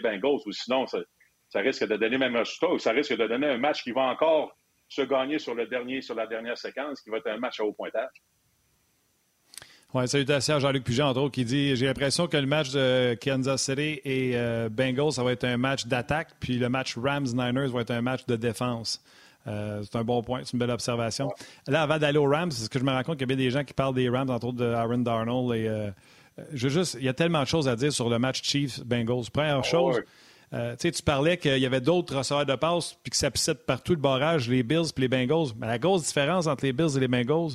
Bengals, ou sinon, ça, risque de donner même un résultat, ou ça risque de donner un match qui va encore se gagner sur sur la dernière séquence, qui va être un match à haut pointage. Oui, salutations à Jean-Luc Puget, entre autres, qui dit J'ai l'impression que le match de Kansas City et euh, Bengals, ça va être un match d'attaque, puis le match Rams-Niners va être un match de défense. Euh, c'est un bon point, c'est une belle observation. Là, avant d'aller aux Rams, c'est ce que je me rends compte qu'il y a bien des gens qui parlent des Rams, entre autres de Aaron Darnold. Et, euh, je juste, il y a tellement de choses à dire sur le match Chiefs-Bengals. Première chose, ouais. euh, tu parlais qu'il y avait d'autres receveurs de passe puis que ça pissait partout le barrage, les Bills puis les Bengals. Mais la grosse différence entre les Bills et les Bengals,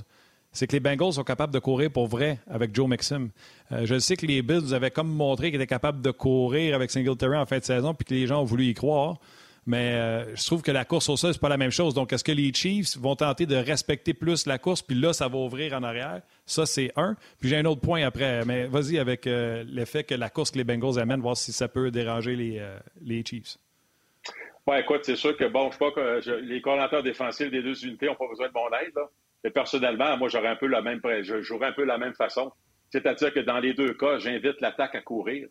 c'est que les Bengals sont capables de courir pour vrai avec Joe Mixon. Euh, je sais que les Bills avaient comme montré qu'ils étaient capables de courir avec Singletary en fin de saison puis que les gens ont voulu y croire. Mais euh, je trouve que la course au sol, c'est pas la même chose. Donc, est-ce que les Chiefs vont tenter de respecter plus la course, puis là, ça va ouvrir en arrière? Ça, c'est un. Puis j'ai un autre point après. Mais vas-y avec euh, l'effet que la course que les Bengals amènent, voir si ça peut déranger les, Chiefs. Ouais, écoute, c'est sûr que, bon, je sais pas que les coordinateurs défensifs des deux unités n'ont pas besoin de mon aide, là. Personnellement, moi, j'aurais un peu la même, je un peu la même façon. C'est-à-dire que dans les deux cas, j'invite l'attaque à courir.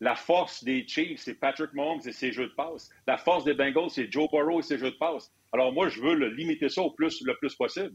La force des Chiefs, c'est Patrick Mahomes et ses jeux de passe. La force des Bengals, c'est Joe Burrow et ses jeux de passe. Alors moi, je veux limiter ça au plus, le plus possible.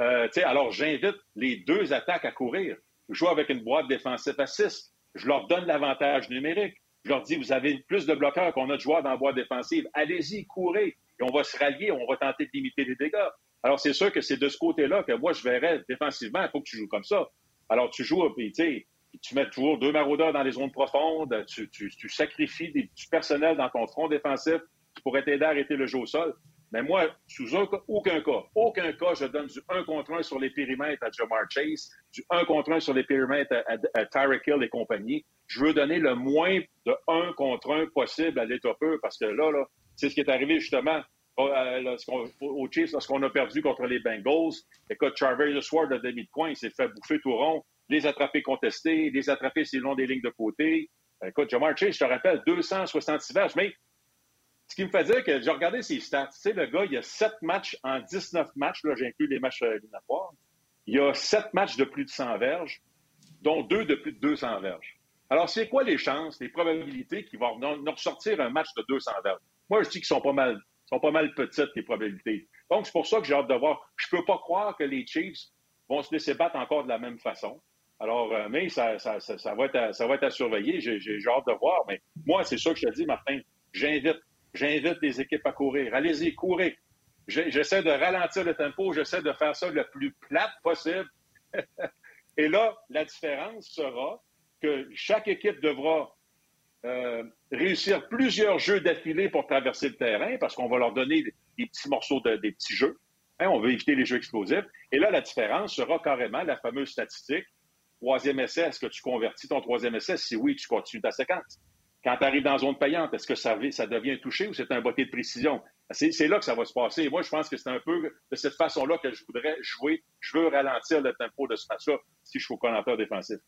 Euh, alors j'invite les deux attaques à courir. Je joue avec une boîte défensive à 6. Je leur donne l'avantage numérique. Je leur dis, vous avez plus de bloqueurs qu'on a de joueurs dans la boîte défensive. Allez-y, courez. Et on va se rallier, on va tenter de limiter les dégâts. Alors, c'est sûr que c'est de ce côté-là que moi, je verrais défensivement, il faut que tu joues comme ça. Alors, tu joues, puis tu mets toujours deux maraudeurs dans les zones profondes, tu, sacrifies du personnel dans ton front défensif qui pourrait t'aider à arrêter le jeu au sol. Mais moi, sous aucun cas, aucun cas, je donne du 1 contre 1 sur les périmètres à Jamar Chase, du 1 contre 1 sur les périmètres à, Tyreek Hill et compagnie. Je veux donner le moins de 1 contre 1 possible à l'état peu parce que là, là c'est ce qui est arrivé justement euh, au Chiefs lorsqu'on a perdu contre les Bengals. Écoute, Charver Sword a demi de coin, il s'est fait bouffer tout rond, les attraper contestés, les attraper le long des lignes de côté. Écoute, Jamar Chase, je te rappelle, 266 verges, mais ce qui me fait dire que j'ai regardé ses stats. Tu sais, le gars, il a 7 matchs en 19 matchs. Là, j'inclus les matchs euh, éliminatoires. Il a 7 matchs de plus de 100 verges, dont 2 de plus de 200 verges. Alors, c'est quoi les chances, les probabilités qu'il va nous ressortir un match de 200 verges? Moi, je dis qu'ils sont pas mal, sont pas mal petites, les probabilités. Donc, c'est pour ça que j'ai hâte de voir. Je peux pas croire que les Chiefs vont se laisser battre encore de la même façon. Alors, euh, mais ça, ça, ça, va être à, ça va être à surveiller. J'ai hâte de voir. Mais moi, c'est ça que je te dis, Martin. J'invite J'invite les équipes à courir. Allez-y, courez. J'essaie de ralentir le tempo, j'essaie de faire ça le plus plate possible. Et là, la différence sera que chaque équipe devra euh, réussir plusieurs jeux d'affilée pour traverser le terrain parce qu'on va leur donner des petits morceaux, de, des petits jeux. Hein, on veut éviter les jeux explosifs. Et là, la différence sera carrément la fameuse statistique. Troisième essai, est-ce que tu convertis ton troisième essai? Si oui, tu continues ta séquence. Quand tu arrives dans zone payante, est-ce que ça, devient touché ou c'est un botté de précision? C'est là que ça va se passer. moi, je pense que c'est un peu de cette façon-là que je voudrais jouer. Je veux ralentir le tempo de ce match-là si je suis au commentateur défensif.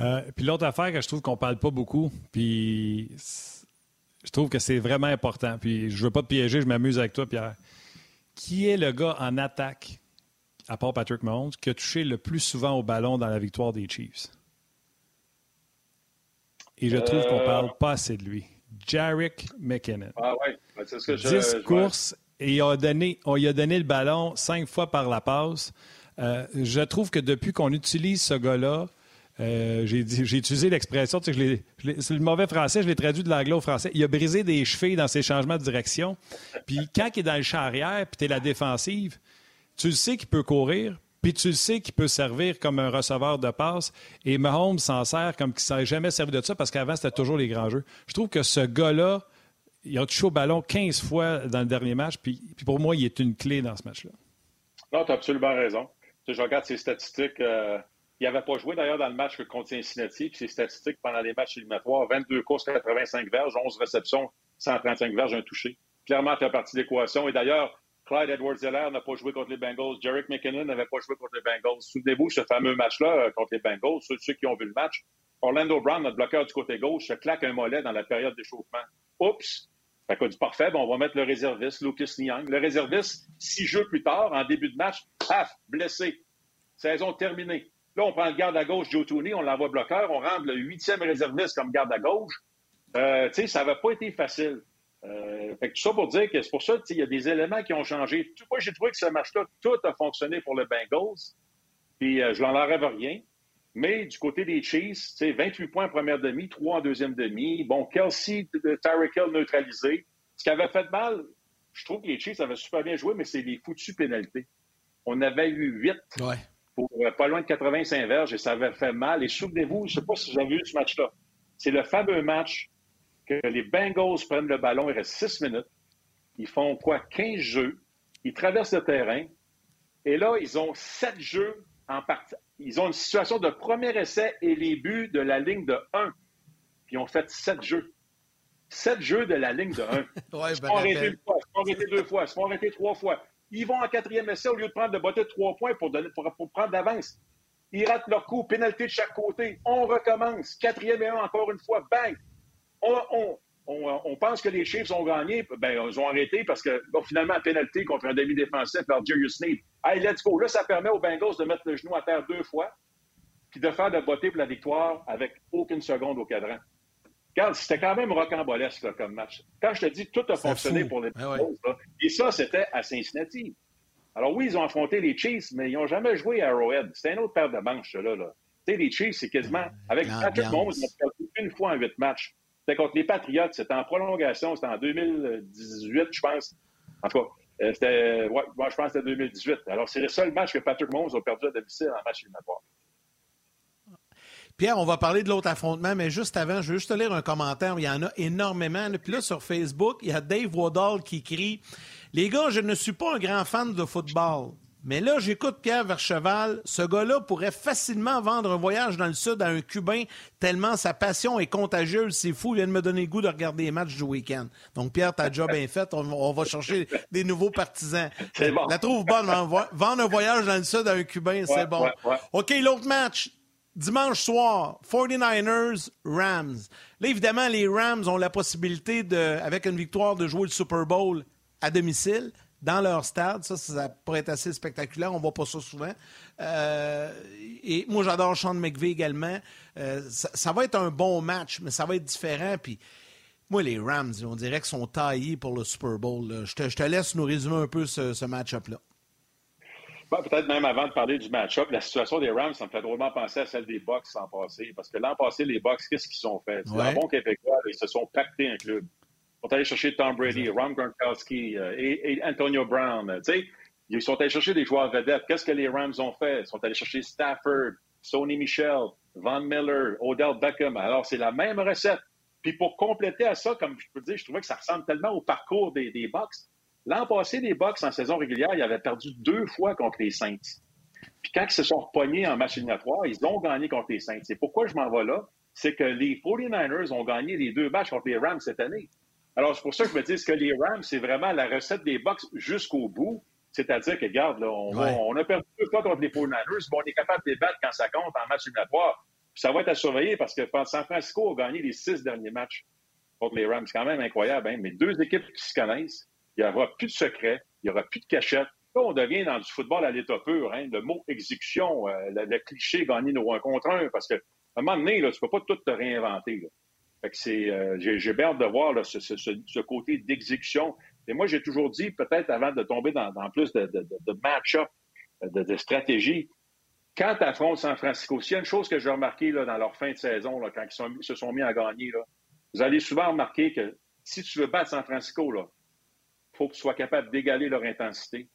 Euh, puis l'autre affaire que je trouve qu'on ne parle pas beaucoup, puis je trouve que c'est vraiment important. Puis je ne veux pas te piéger, je m'amuse avec toi, Pierre. Qui est le gars en attaque, à part Patrick Mahomes, qui a touché le plus souvent au ballon dans la victoire des Chiefs? Et je trouve qu'on ne parle pas assez de lui. Jarek McKinnon. Ah ouais, ben, c'est ce que je 10 courses et il a donné, on lui a donné le ballon cinq fois par la passe. Euh, je trouve que depuis qu'on utilise ce gars-là, euh, j'ai utilisé l'expression, c'est le mauvais français, je l'ai traduit de l'anglais au français. Il a brisé des chevilles dans ses changements de direction. Puis quand il est dans le champ arrière, puis tu es la défensive, tu le sais qu'il peut courir, puis tu sais qu'il peut servir comme un receveur de passe. Et Mahomes s'en sert comme qu'il ne s'est jamais servi de ça parce qu'avant, c'était toujours les grands jeux. Je trouve que ce gars-là, il a touché au ballon 15 fois dans le dernier match. Puis, pour moi, il est une clé dans ce match-là. Non, tu as absolument raison. je regarde ses statistiques. Euh, il n'avait pas joué d'ailleurs dans le match contre Cincinnati. Puis ses statistiques pendant les matchs éliminatoires 22 courses, 85 verges, 11 réceptions, 135 verges, un touché. Clairement, fait partie de l'équation. Et d'ailleurs, Clyde Edwards-Helaire n'a pas joué contre les Bengals. Jarek McKinnon n'avait pas joué contre les Bengals. Souvenez-vous, ce fameux match-là euh, contre les Bengals, ceux, ceux, qui ont vu le match, Orlando Brown, notre bloqueur du côté gauche, se claque un mollet dans la période d'échauffement. Oups! Fait que du parfait, on va mettre le réserviste, Lucas Niang. Le réserviste, six jeux plus tard, en début de match, paf, blessé. Saison terminée. Là, on prend le garde à gauche, Joe Tooney, on l'envoie bloqueur, on rentre le huitième réserviste comme garde à gauche. Euh, tu sais, ça n'avait pas été facile. Euh, que tout ça pour dire que c'est pour ça qu'il y a des éléments qui ont changé. Moi, j'ai trouvé que ce match-là, tout a fonctionné pour le Bengals. Puis euh, je n'en enlève rien. Mais du côté des Chiefs, 28 points en première demi, 3 en deuxième demi. Bon, Kelsey, Tyreek Hill neutralisé. Ce qui avait fait mal, je trouve que les Chiefs avaient super bien joué, mais c'est des foutues pénalités. On avait eu 8 pour euh, pas loin de 85 verges et ça avait fait mal. Et souvenez-vous, je ne sais pas si vous avez vu ce match-là. C'est le fameux match que les Bengals prennent le ballon, il reste six minutes. Ils font quoi? 15 jeux. Ils traversent le terrain. Et là, ils ont sept jeux en partie. Ils ont une situation de premier essai et les buts de la ligne de 1. Puis ils ont fait sept jeux. Sept jeux de la ligne de 1. ouais, ils vont arrêter une fois, ils vont arrêter deux fois, ils vont arrêter trois fois. Ils vont en quatrième essai au lieu de prendre de botter de trois points pour, prendre d'avance. Ils ratent leur coup, pénalité de chaque côté. On recommence. Quatrième et un encore une fois. Bang! on, pense que les Chiefs ont gagné. Ben, ils ont arrêté parce que, finalement, pénalité contre un demi-défensif par Jerry Sneed. Hey, let's go. Là, ça permet aux Bengals de mettre le genou à terre deux fois puis de faire de botter pour la victoire avec aucune seconde au cadran. Regarde, c'était quand même rocambolesque comme match. Quand je te dis tout a fonctionné pour les Bengals, et ça, c'était à Cincinnati. Alors oui, ils ont affronté les Chiefs, mais ils n'ont jamais joué à Arrowhead. C'était une autre paire de manches, là. là. Tu sais, les Chiefs, c'est quasiment... Avec Patrick Mahomes, ils ont perdu une fois en huit matchs. C'était contre les Patriots. C'était en prolongation. C'était en 2018, je pense. En tout cas, euh, c'était, ouais, je pense que c'était 2018. Alors, c'est le seul match que Patrick Mahomes a perdu à domicile en match éliminatoire. Pierre, on va parler de l'autre affrontement, mais juste avant, je veux juste te lire un commentaire. Il y en a énormément. Puis là, sur Facebook, il y a Dave Woodall qui écrit Les gars, je ne suis pas un grand fan de football. Mais là, j'écoute Pierre Vercheval. Ce gars-là pourrait facilement vendre un voyage dans le Sud à un Cubain tellement sa passion est contagieuse. C'est fou. Il vient de me donner le goût de regarder les matchs du week-end. Donc, Pierre, ta job bien faite. On, va chercher des nouveaux partisans. Bon. La trouve bonne. Vendre un voyage dans le Sud à un Cubain, c'est bon. OK, l'autre match. Dimanche soir, 49ers, Rams. Là, évidemment, les Rams ont la possibilité, de, avec une victoire, de jouer le Super Bowl à domicile dans leur stade. Ça, ça pourrait être assez spectaculaire. On voit pas ça souvent. Euh, et moi, j'adore Sean McVay également. Euh, ça, va être un bon match, mais ça va être différent. Puis, moi, les Rams, on dirait qu'ils sont taillés pour le Super Bowl. Je te, je te, laisse nous résumer un peu ce, match-up-là. Peut-être même avant de parler du match-up, la situation des Rams, ça me fait drôlement penser à celle des Bucks l'an passé. Parce que l'an passé, les Bucks, qu'est-ce qu'ils ont fait? C'est un bon Québécois, ils se sont pactés un club sont allés chercher Tom Brady, Ron Gronkowski euh, et, Antonio Brown. ils sont allés chercher des joueurs vedettes. Qu'est-ce que les Rams ont fait? Ils sont allés chercher Stafford, Sony Michel, Von Miller, Odell Beckham. Alors, c'est la même recette. Puis pour compléter à ça, comme je peux dire, je trouvais que ça ressemble tellement au parcours des, des Bucks. L'an passé, les Bucks, en saison régulière, ils avaient perdu deux fois contre les Saints. Puis quand ils se sont repognés en match éliminatoire, ils ont gagné contre les Saints. Et pourquoi je m'en vais là? C'est que les 49ers ont gagné les deux matchs contre les Rams cette année. Alors, c'est pour ça que je me dis que les Rams, c'est vraiment la recette des Bucks jusqu'au bout? C'est-à-dire que, regarde, on, a perdu deux fois contre les 49ers, mais on est capable de les battre quand ça compte en match éliminatoire. ça va être à surveiller parce que San Francisco a gagné les six derniers matchs contre les Rams. C'est quand même incroyable. Hein? Mais deux équipes qui se connaissent, il n'y aura plus de secret, il n'y aura plus de cachette. Là, on devient dans du football à l'état pur. Hein? Le mot exécution, euh, le, cliché gagner nos un contre un, parce qu'à un moment donné, là, tu ne peux pas tout te réinventer. Là. Euh, j'ai, bien hâte de voir ce, côté d'exécution. Et moi, j'ai toujours dit, peut-être avant de tomber dans, plus de, match-up, de, stratégie, quand tu affrontes San Francisco, s'il y a une chose que j'ai remarqué dans leur fin de saison, quand ils, se sont mis à gagner, vous allez souvent remarquer que si tu veux battre San Francisco, il faut que tu sois capable d'égaler leur intensité,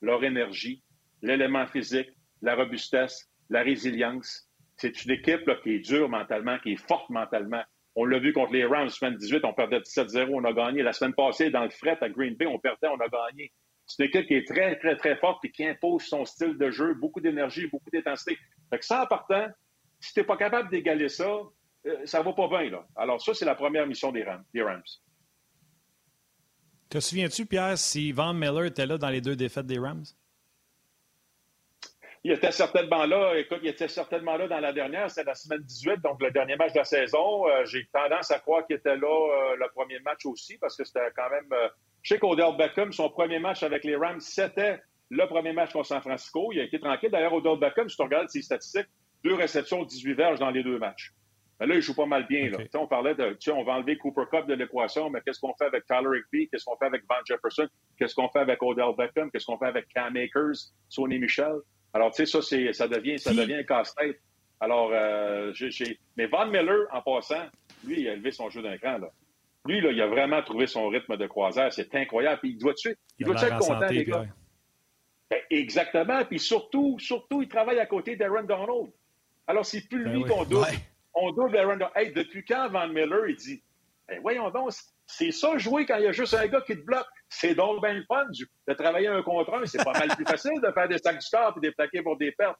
leur énergie, l'élément physique, la robustesse, la résilience. C'est une équipe qui est dure mentalement, qui est forte mentalement. On l'a vu contre les Rams, semaine 18, on perdait 17-0, on a gagné. La semaine passée, dans le fret à Green Bay, on perdait, on a gagné. C'est une équipe qui est très, très, très forte et qui impose son style de jeu, beaucoup d'énergie, beaucoup d'intensité. Fait que ça, en partant, si tu n'es pas capable d'égaler ça, ça euh, ça va pas bien. Alors, ça, c'est la première mission. Des Rams. Te souviens-tu, Pierre, si Van Miller était là dans les deux défaites des Rams? Il était certainement là. Écoute, il était certainement là dans la dernière. C'est la semaine 18, donc le dernier match de la saison. Euh, j'ai tendance à croire qu'il était là euh, le premier match aussi, parce que c'était quand même. Euh, je sais qu'Odell Beckham, son premier match avec les Rams, c'était le premier match contre San Francisco. Il a été tranquille. D'ailleurs, Odell Beckham, si tu regardes ses statistiques, deux réceptions, 18 verges dans les deux matchs. Mais là, il joue pas mal bien. Là. On parlait de, tu sais, on va enlever Cooper Cup de l'équation, mais qu'est-ce qu'on fait avec Tyler Higby? Qu'est-ce qu'on fait avec Van Jefferson? Qu'est-ce qu'on fait avec Odell Beckham? Qu'est-ce qu'on fait avec Cam Akers, Sonny Michel? Alors, tu sais, ça, ça devient, ça devient un casse-tête. Alors, euh, j'ai, mais Van Miller, en passant, lui, il a élevé son jeu d'un cran, là. Lui, là, il a vraiment trouvé son rythme de croisière. C'est incroyable. Puis il doit, il, il doit être content, les gars? Ben, exactement. Puis surtout, surtout, il travaille à côté d'Aaron Donald. Alors, c'est plus ben lui qu'on double. On double Aaron Donald. Hey, depuis quand Van Miller, il dit, ben, voyons donc, c'est ça jouer quand il y a juste un gars qui te bloque. C'est donc bien le fun de travailler un contre un. C'est pas mal plus facile de faire des sacs du corps et des plaquer pour des pertes.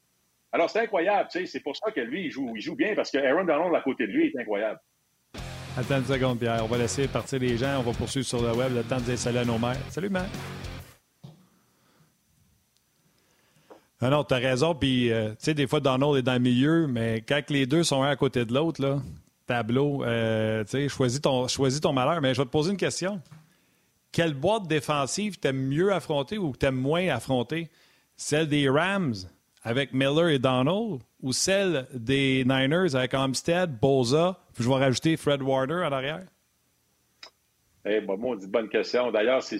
Alors, c'est incroyable. C'est pour ça que lui, il joue, il joue bien parce que Aaron Donald à côté de lui est incroyable. Attends une seconde, Pierre. On va laisser partir les gens. On va poursuivre sur le web le temps de dire salut à nos mères. Salut, Matt. Ah non, t'as raison. Puis, euh, tu sais, des fois, Donald est dans le milieu, mais quand les deux sont un à côté de l'autre, là, tableau, euh, tu sais, choisis ton, choisis ton malheur. Mais je vais te poser une question quelle boîte défensive t'aimes mieux affronter ou t'aimes moins affronter? Celle des Rams avec Miller et Donald ou celle des Niners avec Armstead, Boza, puis je vais rajouter Fred Warner à l'arrière? Eh, bon, moi, on dit bonne question. D'ailleurs, c'est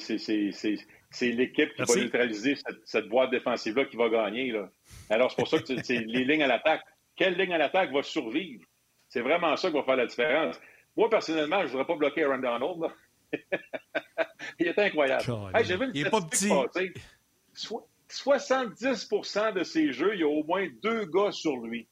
l'équipe qui va neutraliser cette, boîte défensive-là qui va gagner. Là. Alors, c'est pour ça que c'est les lignes à l'attaque. Quelle ligne à l'attaque va survivre? C'est vraiment ça qui va faire la différence. Moi, personnellement, je ne voudrais pas bloquer Aaron Donald. il est incroyable. il est pas petit. 70% de ses jeux, il y a au moins deux gars sur lui.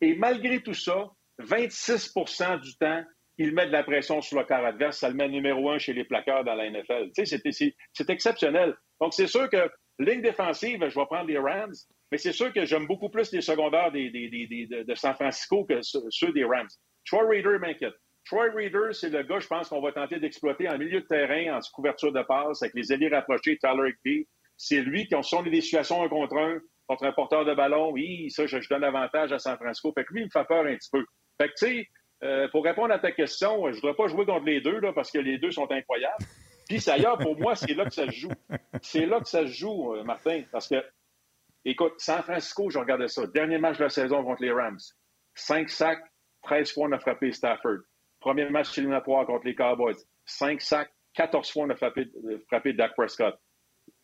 Et malgré tout ça, 26% du temps, il met de la pression sur le corps adverse. Ça le met numéro un chez les plaqueurs dans la NFL. C'est exceptionnel. Donc, c'est sûr que ligne défensive, je vais prendre les Rams, mais c'est sûr que j'aime beaucoup plus les secondaires des, de San Francisco que ceux des Rams. Troy Reader m'inquiète. Troy Reader, c'est le gars, je pense, qu'on va tenter d'exploiter en milieu de terrain, en couverture de passe, avec les alliés rapprochés, Tyler Higby. C'est lui qui, sont des situations un contre un, contre un porteur de ballon. Oui, ça, je, donne l'avantage à San Francisco. Fait que lui, il me fait peur un petit peu. Fait que, tu sais, euh, pour répondre à ta question, je ne voudrais pas jouer contre les deux, parce que les deux sont incroyables. Puis, ailleurs, pour moi, c'est là que ça se joue. C'est là que ça se joue, euh, Martin, parce que, écoute, San Francisco, je regardais ça. Dernier match de la saison contre les Rams. Cinq sacs, 13 fois on a frappé Stafford. Premier match éliminatoire contre les Cowboys. 5 sacs, 14 fois on a frappé, euh, frappé Dak Prescott.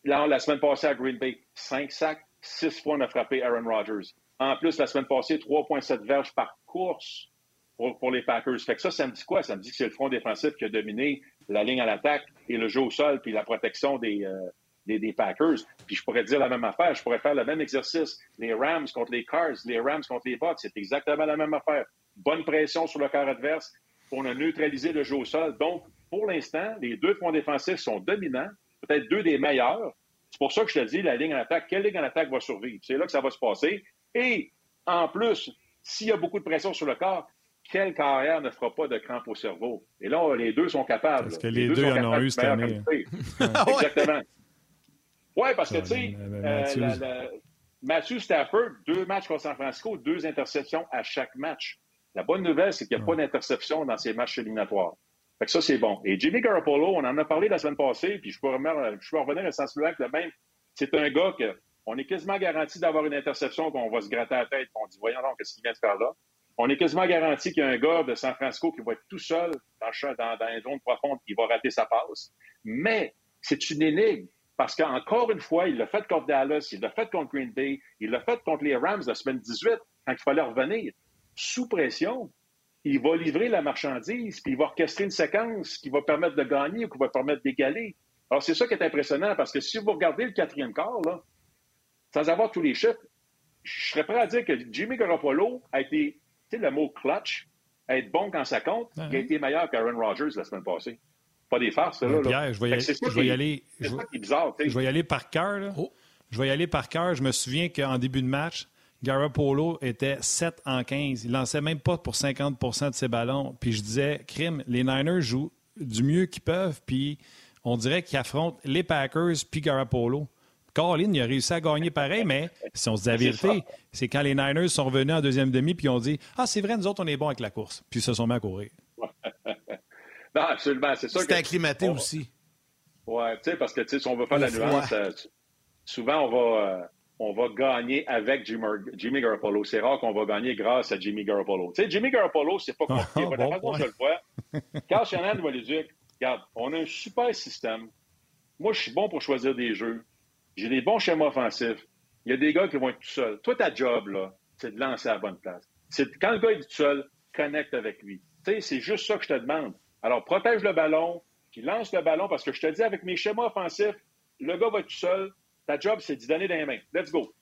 Là, la semaine passée à Green Bay, 5 sacs, 6 fois on a frappé Aaron Rodgers. En plus, la semaine passée, 3,7 verges par course pour, les Packers. Fait que ça, ça me dit quoi? Ça me dit que c'est le front défensif qui a dominé la ligne à l'attaque et le jeu au sol, puis la protection des, euh, des, Packers. Puis je pourrais dire la même affaire, je pourrais faire le même exercice. Les Rams contre les Cars, les Rams contre les Bucks, c'est exactement la même affaire. Bonne pression sur le corps adverse, on a neutralisé le jeu au sol. Donc, pour l'instant, les deux fronts défensifs sont dominants, peut-être deux des meilleurs. C'est pour ça que je te dis, la ligne en attaque, quelle ligne en attaque va survivre? C'est là que ça va se passer. Et en plus, s'il y a beaucoup de pression sur le corps, quelle carrière ne fera pas de crampes au cerveau? Et là, les deux sont capables. Parce que les, deux, en ont eu cette année. Exactement. Oui, parce que, tu sais, euh, Matthew Stafford, deux matchs contre San Francisco, deux interceptions à chaque match. La bonne nouvelle, c'est qu'il n'y a pas d'interception dans ces matchs éliminatoires. Fait que ça, c'est bon. Et Jimmy Garoppolo, on en a parlé la semaine passée, puis je peux, revenir, je peux revenir à sens le même. C'est un gars que on est quasiment garanti d'avoir une interception qu'on va se gratter la tête, qu'on dit voyons donc qu'est-ce qu'il vient de faire là? On est quasiment garanti qu'il y a un gars de San Francisco qui va être tout seul dans, dans, une zone profonde qui va rater sa passe. Mais c'est une énigme. Parce qu'encore une fois, il l'a fait contre Dallas, il l'a fait contre Green Bay, il l'a fait contre les Rams la semaine 18, quand il fallait revenir sous pression, il va livrer la marchandise, puis il va orchestrer une séquence qui va permettre de gagner ou qui va permettre d'égaler. Alors, c'est ça qui est impressionnant, parce que si vous regardez le quatrième quart, sans avoir tous les chiffres, je serais prêt à dire que Jimmy Garoppolo a été, tu sais, le mot clutch, être bon quand ça compte, il a été meilleur qu'Aaron Rodgers la semaine passée. Pas des farces, ça, là. Pierre, je vais y aller. Je vais y aller. Je vais y aller par cœur, oh. Je vais y aller par cœur. Je me souviens qu'en début de match, Garoppolo était 7 en 15. Il lançait même pas pour 50% de ses ballons. Puis je disais, crime, les Niners jouent du mieux qu'ils peuvent, puis on dirait qu'ils affrontent les Packers puis Garoppolo. Colin, il a réussi à gagner pareil, mais si on se dit la vérité, c'est quand les Niners sont revenus en deuxième demi puis ont dit Ah, c'est vrai, nous autres, on est bons avec la course. Puis ils se sont mis à courir. non, absolument. C'est ça. C'était acclimaté aussi. Oui, tu sais, parce que si on veut faire la nuance, euh, souvent on va. Euh, on va gagner avec Jimmy, Garoppolo. C'est rare qu'on va gagner grâce à Jimmy Garoppolo. Tu sais, Jimmy Garoppolo, c'est pas compliqué. Oh, la façon je le vois, Carl Shannon va lui dire Regarde, on a un super système. Moi, je suis bon pour choisir des jeux. J'ai des bons schémas offensifs. Il y a des gars qui vont être tout seuls. Toi, ta job, là, c'est de lancer à la bonne place. quand le gars est tout seul, connecte avec lui. Tu sais, c'est juste ça que je te demande. Alors, protège le ballon, puis lance le ballon, parce que je te dis, avec mes schémas offensifs, le gars va tout seul, ta job, c'est d'y donner des mains. Let's go.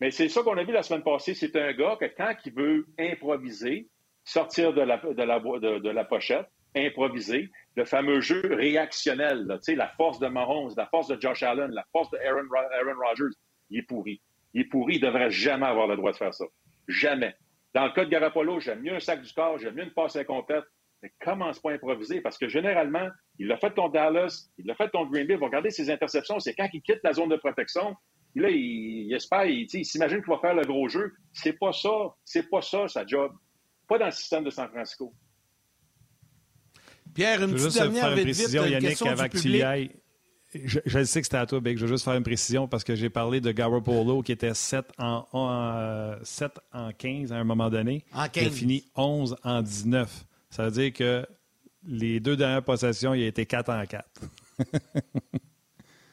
Mais c'est ça qu'on a vu la semaine passée. C'est un gars que quand il veut improviser, sortir de, la pochette, improviser, le fameux jeu réactionnel, la force de Mahomes, la force de Josh Allen, la force de Aaron, Aaron Rodgers, il est pourri. Il est pourri, il ne devrait jamais avoir le droit de faire ça. Jamais. Dans le cas de Garapolo, j'aime mieux un sac du corps, j'aime mieux une passe incomplète, mais commence pas à improviser parce que généralement, il l'a fait contre Dallas, il l'a fait contre Green Bay. Vous regardez ses interceptions, c'est quand il quitte la zone de protection. Là, il, espère, il, s'imagine qu'il va faire le gros jeu. C'est pas ça. C'est pas ça, sa job. Pas dans le système de San Francisco. Pierre, une petite dernière vite, précision, vite, Yannick, avant que tu y ailles. Je, sais que c'était à toi, Big. Je veux juste faire une précision parce que j'ai parlé de Garoppolo qui était 7 en, 7 en 15 à un moment donné. En 15. Il a fini 11 en 19. Ça veut dire que les deux dernières possessions, il a été 4 en 4.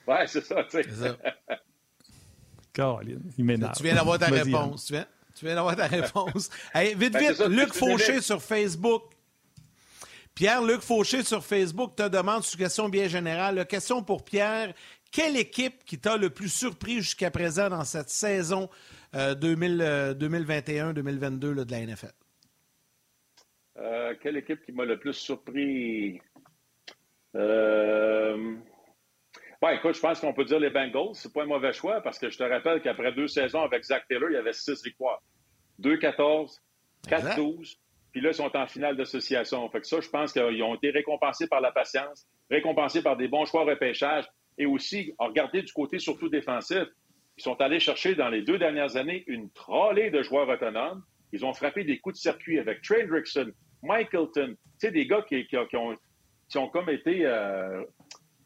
Oui, c'est ça, tu sais. Caroline, il m'énerve. Tu viens d'avoir ta réponse. Tu viens, tu viens d'avoir ta réponse. vite, ben, vite, Luc Fauché sur Facebook. Pierre-Luc Fauché sur Facebook te demande une question bien générale. question pour Pierre. Quelle équipe qui t'a le plus surpris jusqu'à présent dans cette saison 2021-2022 de la NFL? quelle équipe qui m'a le plus surpris? Euh... écoute, je pense qu'on peut dire les Bengals. C'est pas un mauvais choix parce que je te rappelle qu'après deux saisons avec Zach Taylor, il y avait six victoires. 2-14, 4-12. Puis là, ils sont en finale d'association. Fait que ça, je pense qu'ils ont été récompensés par la patience, récompensés par des bons choix repêchage et aussi, regardez du côté surtout défensif, ils sont allés chercher dans les deux dernières années une trollée de joueurs autonomes. Ils ont frappé des coups de circuit avec Trey Hilton, tu sais, des gars qui, ont, qui ont comme été euh,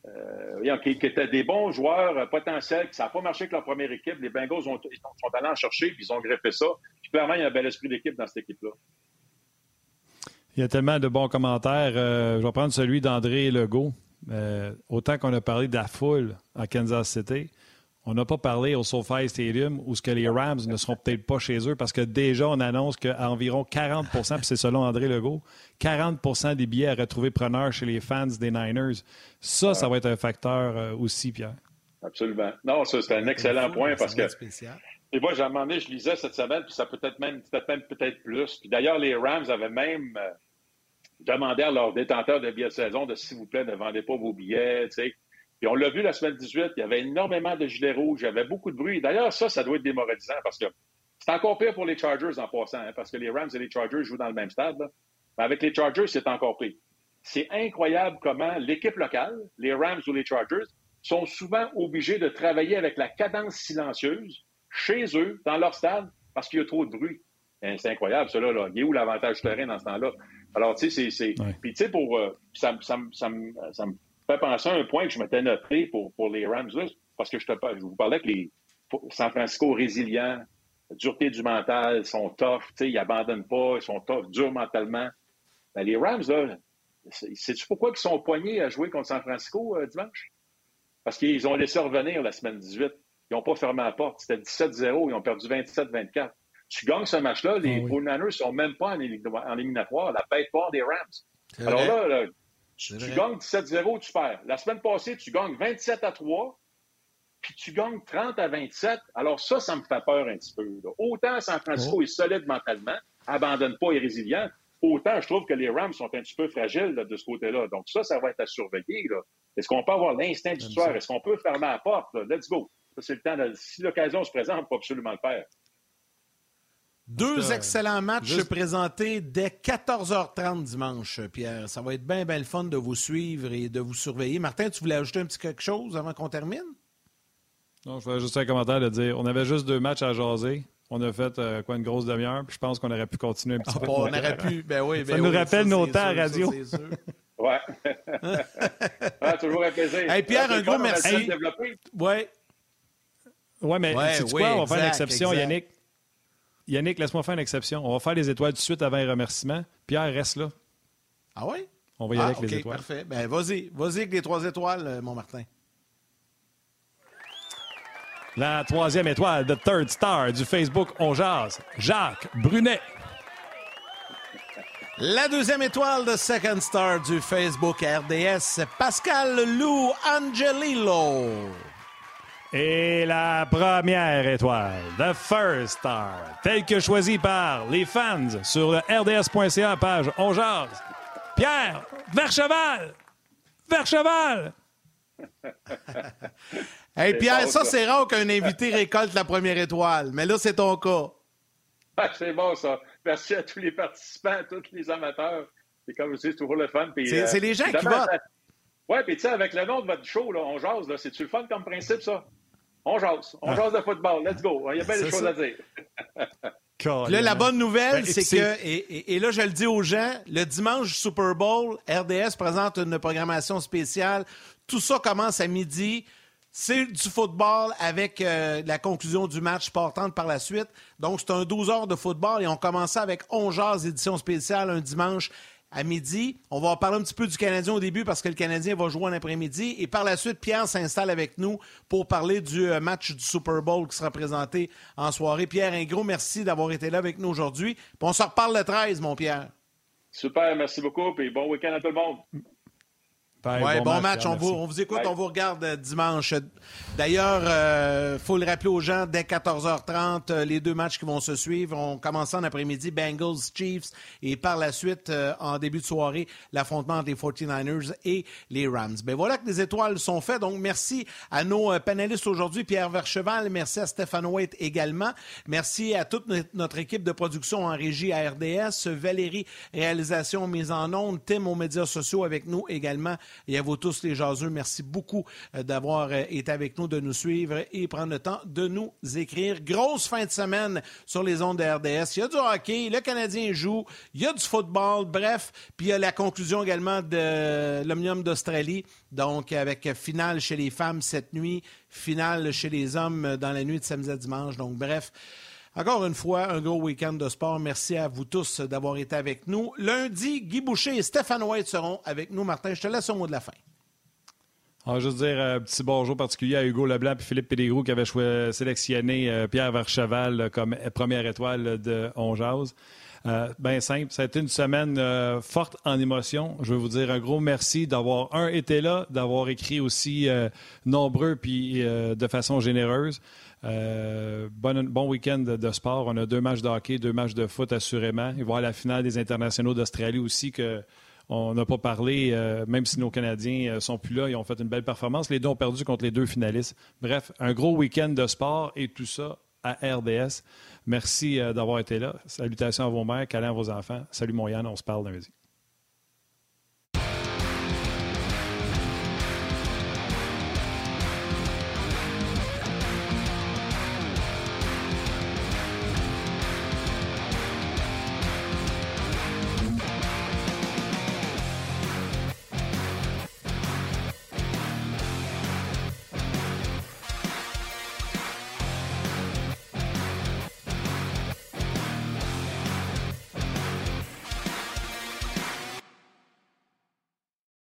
euh, qui, étaient des bons joueurs potentiels, ça n'a pas marché avec leur première équipe. Les Bengals ont, sont allés en chercher, puis ils ont greffé ça. Puis clairement, il y a un bel esprit d'équipe dans cette équipe-là. Il y a tellement de bons commentaires. je vais prendre celui d'André Legault. autant qu'on a parlé de la foule à Kansas City, on n'a pas parlé au SoFi Stadium où ce que les Rams ne seront peut-être pas chez eux parce que déjà, on annonce qu'à environ 40% puis c'est selon André Legault, 40% des billets à retrouver preneurs chez les fans des Niners. Ça, ça va être un facteur euh, aussi, Pierre. Absolument. Non, ça, c'est un excellent point parce que. Et moi, j'ai demandé, je lisais cette semaine, puis ça peut être même peut-être peut-être plus. Puis d'ailleurs, les Rams avaient même euh, demandé à leurs détenteurs de billets de saison de s'il vous plaît, ne vendez pas vos billets, tu. Puis on l'a vu la semaine 18, il y avait énormément de gilets rouges, il y avait beaucoup de bruit. D'ailleurs, ça, ça doit être démoralisant parce que c'est encore pire pour les Chargers en passant, hein, parce que les Rams et les Chargers jouent dans le même stade. Mais avec les Chargers, c'est encore pire. C'est incroyable comment l'équipe locale, les Rams ou les Chargers, sont souvent obligés de travailler avec la cadence silencieuse chez eux, dans leur stade, parce qu'il y a trop de bruit. Hein, c'est incroyable, cela. Là. Il y a où l'avantage terrain dans ce temps-là? Alors, tu sais, c'est. Puis, tu sais, pour. Euh, ça, ça, ça, ça, me fait penser à un point que je m'étais noté pour, pour les Rams, parce que je, te, je vous parlais que les San Francisco résilients, dureté du mental, sont tough, ils n'abandonnent pas, ils sont tough, durs mentalement. Ben, les Rams, là, sais-tu pourquoi ils sont poignés à jouer contre San Francisco euh, dimanche? Parce qu'ils ont laissé revenir la semaine 18. Ils n'ont pas fermé la porte. C'était 17-0, ils ont perdu 27-24. Tu gagnes ce match-là, les ah Niners ne sont même pas en, éliminatoire, la bête part des Rams. Alors là, là tu, gagnes 17-0, tu perds. La semaine passée, tu gagnes 27 à 3, puis tu gagnes 30 à 27. Alors ça, ça me fait peur un petit peu. Autant San Francisco oh. est solide mentalement, abandonne pas, est résilient, autant je trouve que les Rams sont un petit peu fragiles de ce côté-là. Donc ça, ça va être à surveiller. Est-ce qu'on peut avoir l'instinct du soir? Est-ce qu'on peut fermer la porte? Let's go. C'est le temps. Si l'occasion se présente, on peut absolument le faire. Deux excellents matchs présentés dès 14h30 dimanche, Pierre. Ça va être bien, bien le fun de vous suivre et de vous surveiller. Martin, tu voulais ajouter un petit quelque chose avant qu'on termine? Non, je voulais juste un commentaire de dire on avait juste deux matchs à jaser. On a fait euh, quoi une grosse demi-heure, puis je pense qu'on aurait pu continuer un petit ah, peu. On aurait pu, ben oui, ben Ça nous rappelle nos temps à radio. Oui. ah, toujours un plaisir. Hey, Pierre, un gros merci. Oui. Oui, mais ouais, sais quoi? On va faire une exception, Yannick. Yannick, laisse-moi faire une exception. On va faire les étoiles tout de suite avant les remerciements. Pierre, reste là. Ah oui? On va y aller ah, avec les étoiles. Parfait. Ben, vas-y. Vas-y avec les trois étoiles, euh, mon Martin. La troisième étoile, The Third Star du Facebook On Jazz, Jacques Brunet. La deuxième étoile de Second Star du Facebook RDS, Pascal Lou Angelillo. Et la première étoile, The First Star, telle que choisie par les fans sur le rds.ca, page On Jase. Pierre, vers cheval! Vers cheval! hey Pierre, ça c'est rare qu'un invité récolte la première étoile, mais là c'est ton cas. Ah, c'est bon ça. Merci à tous les participants, à tous les amateurs. C'est comme aussi, c'est toujours le fun. C'est euh, les gens qui votent. Oui, puis tu sais, avec le nom de votre show, là, on jase, c'est-tu le fun comme principe, ça? On jase. On ah. jase de football. Let's go. Il y a bien des choses à dire. là, la bonne nouvelle, ben, c'est que, et, là, je le dis aux gens, le dimanche Super Bowl, RDS présente une programmation spéciale. Tout ça commence à midi. C'est du football avec euh, la conclusion du match portante par la suite. Donc, c'est un 12 heures de football et on commence avec 11 jazz édition spéciale un dimanche à midi. On va parler un petit peu du Canadien au début parce que le Canadien va jouer en après-midi. Et par la suite, Pierre s'installe avec nous pour parler du euh, match du Super Bowl qui sera présenté en soirée. Pierre, un gros merci d'avoir été là avec nous aujourd'hui. on se reparle le 13, mon Pierre. Super, merci beaucoup. Et bon week-end à tout le monde. Oui, bon, match. On vous, on vous, écoute, on vous regarde euh, dimanche. D'ailleurs, il euh, faut le rappeler aux gens, dès 14h30, euh, les deux matchs qui vont se suivre. On commence en après-midi, Bengals, Chiefs, et par la suite, en début de soirée, l'affrontement entre les 49ers et les Rams. Ben voilà que les étoiles sont faites. Donc, merci à nos panélistes aujourd'hui, Pierre Vercheval. Merci à Stéphane White également. Merci à toute notre équipe de production en régie à RDS. Valérie, réalisation mise en ondes. Tim aux médias sociaux avec nous également. Et à vous tous les jaseux, merci beaucoup euh, d'avoir euh, été avec nous, de nous suivre et prendre le temps de nous écrire. Grosse fin de semaine sur les ondes de RDS. Il y a du hockey, le Canadien joue, il y a du football, bref. Puis il y a la conclusion également de l'Omnium d'Australie. Donc, avec finale chez les femmes cette nuit, finale chez les hommes dans la nuit de samedi à dimanche. Donc, bref. Encore une fois, un gros week-end de sport. Merci à vous tous d'avoir été avec nous. Lundi, Guy Boucher et Stéphane White seront avec nous. Martin, je te laisse au mot de la fin. On va juste dire un petit bonjour particulier à Hugo Leblanc et Philippe Pédégrou qui avaient sélectionné euh, Pierre Vercheval comme première étoile de On euh, ben simple, ça a été une semaine euh, forte en émotion. Je veux vous dire un gros merci d'avoir, un, été là, d'avoir écrit aussi nombreux puis de façon généreuse. Euh, bon, week-end de, sport. On a deux matchs de hockey, deux matchs de foot assurément. Et voir la finale des internationaux d'Australie aussi que on n'a pas parlé, euh, même si nos Canadiens euh, sont plus là, ils ont fait une belle performance. Les deux ont perdu contre les deux finalistes. Bref, un gros week-end de sport et tout ça à RDS. Merci d'avoir été là. Salutations à vos mères, câlins à vos enfants. Salut mon on se parle lundi.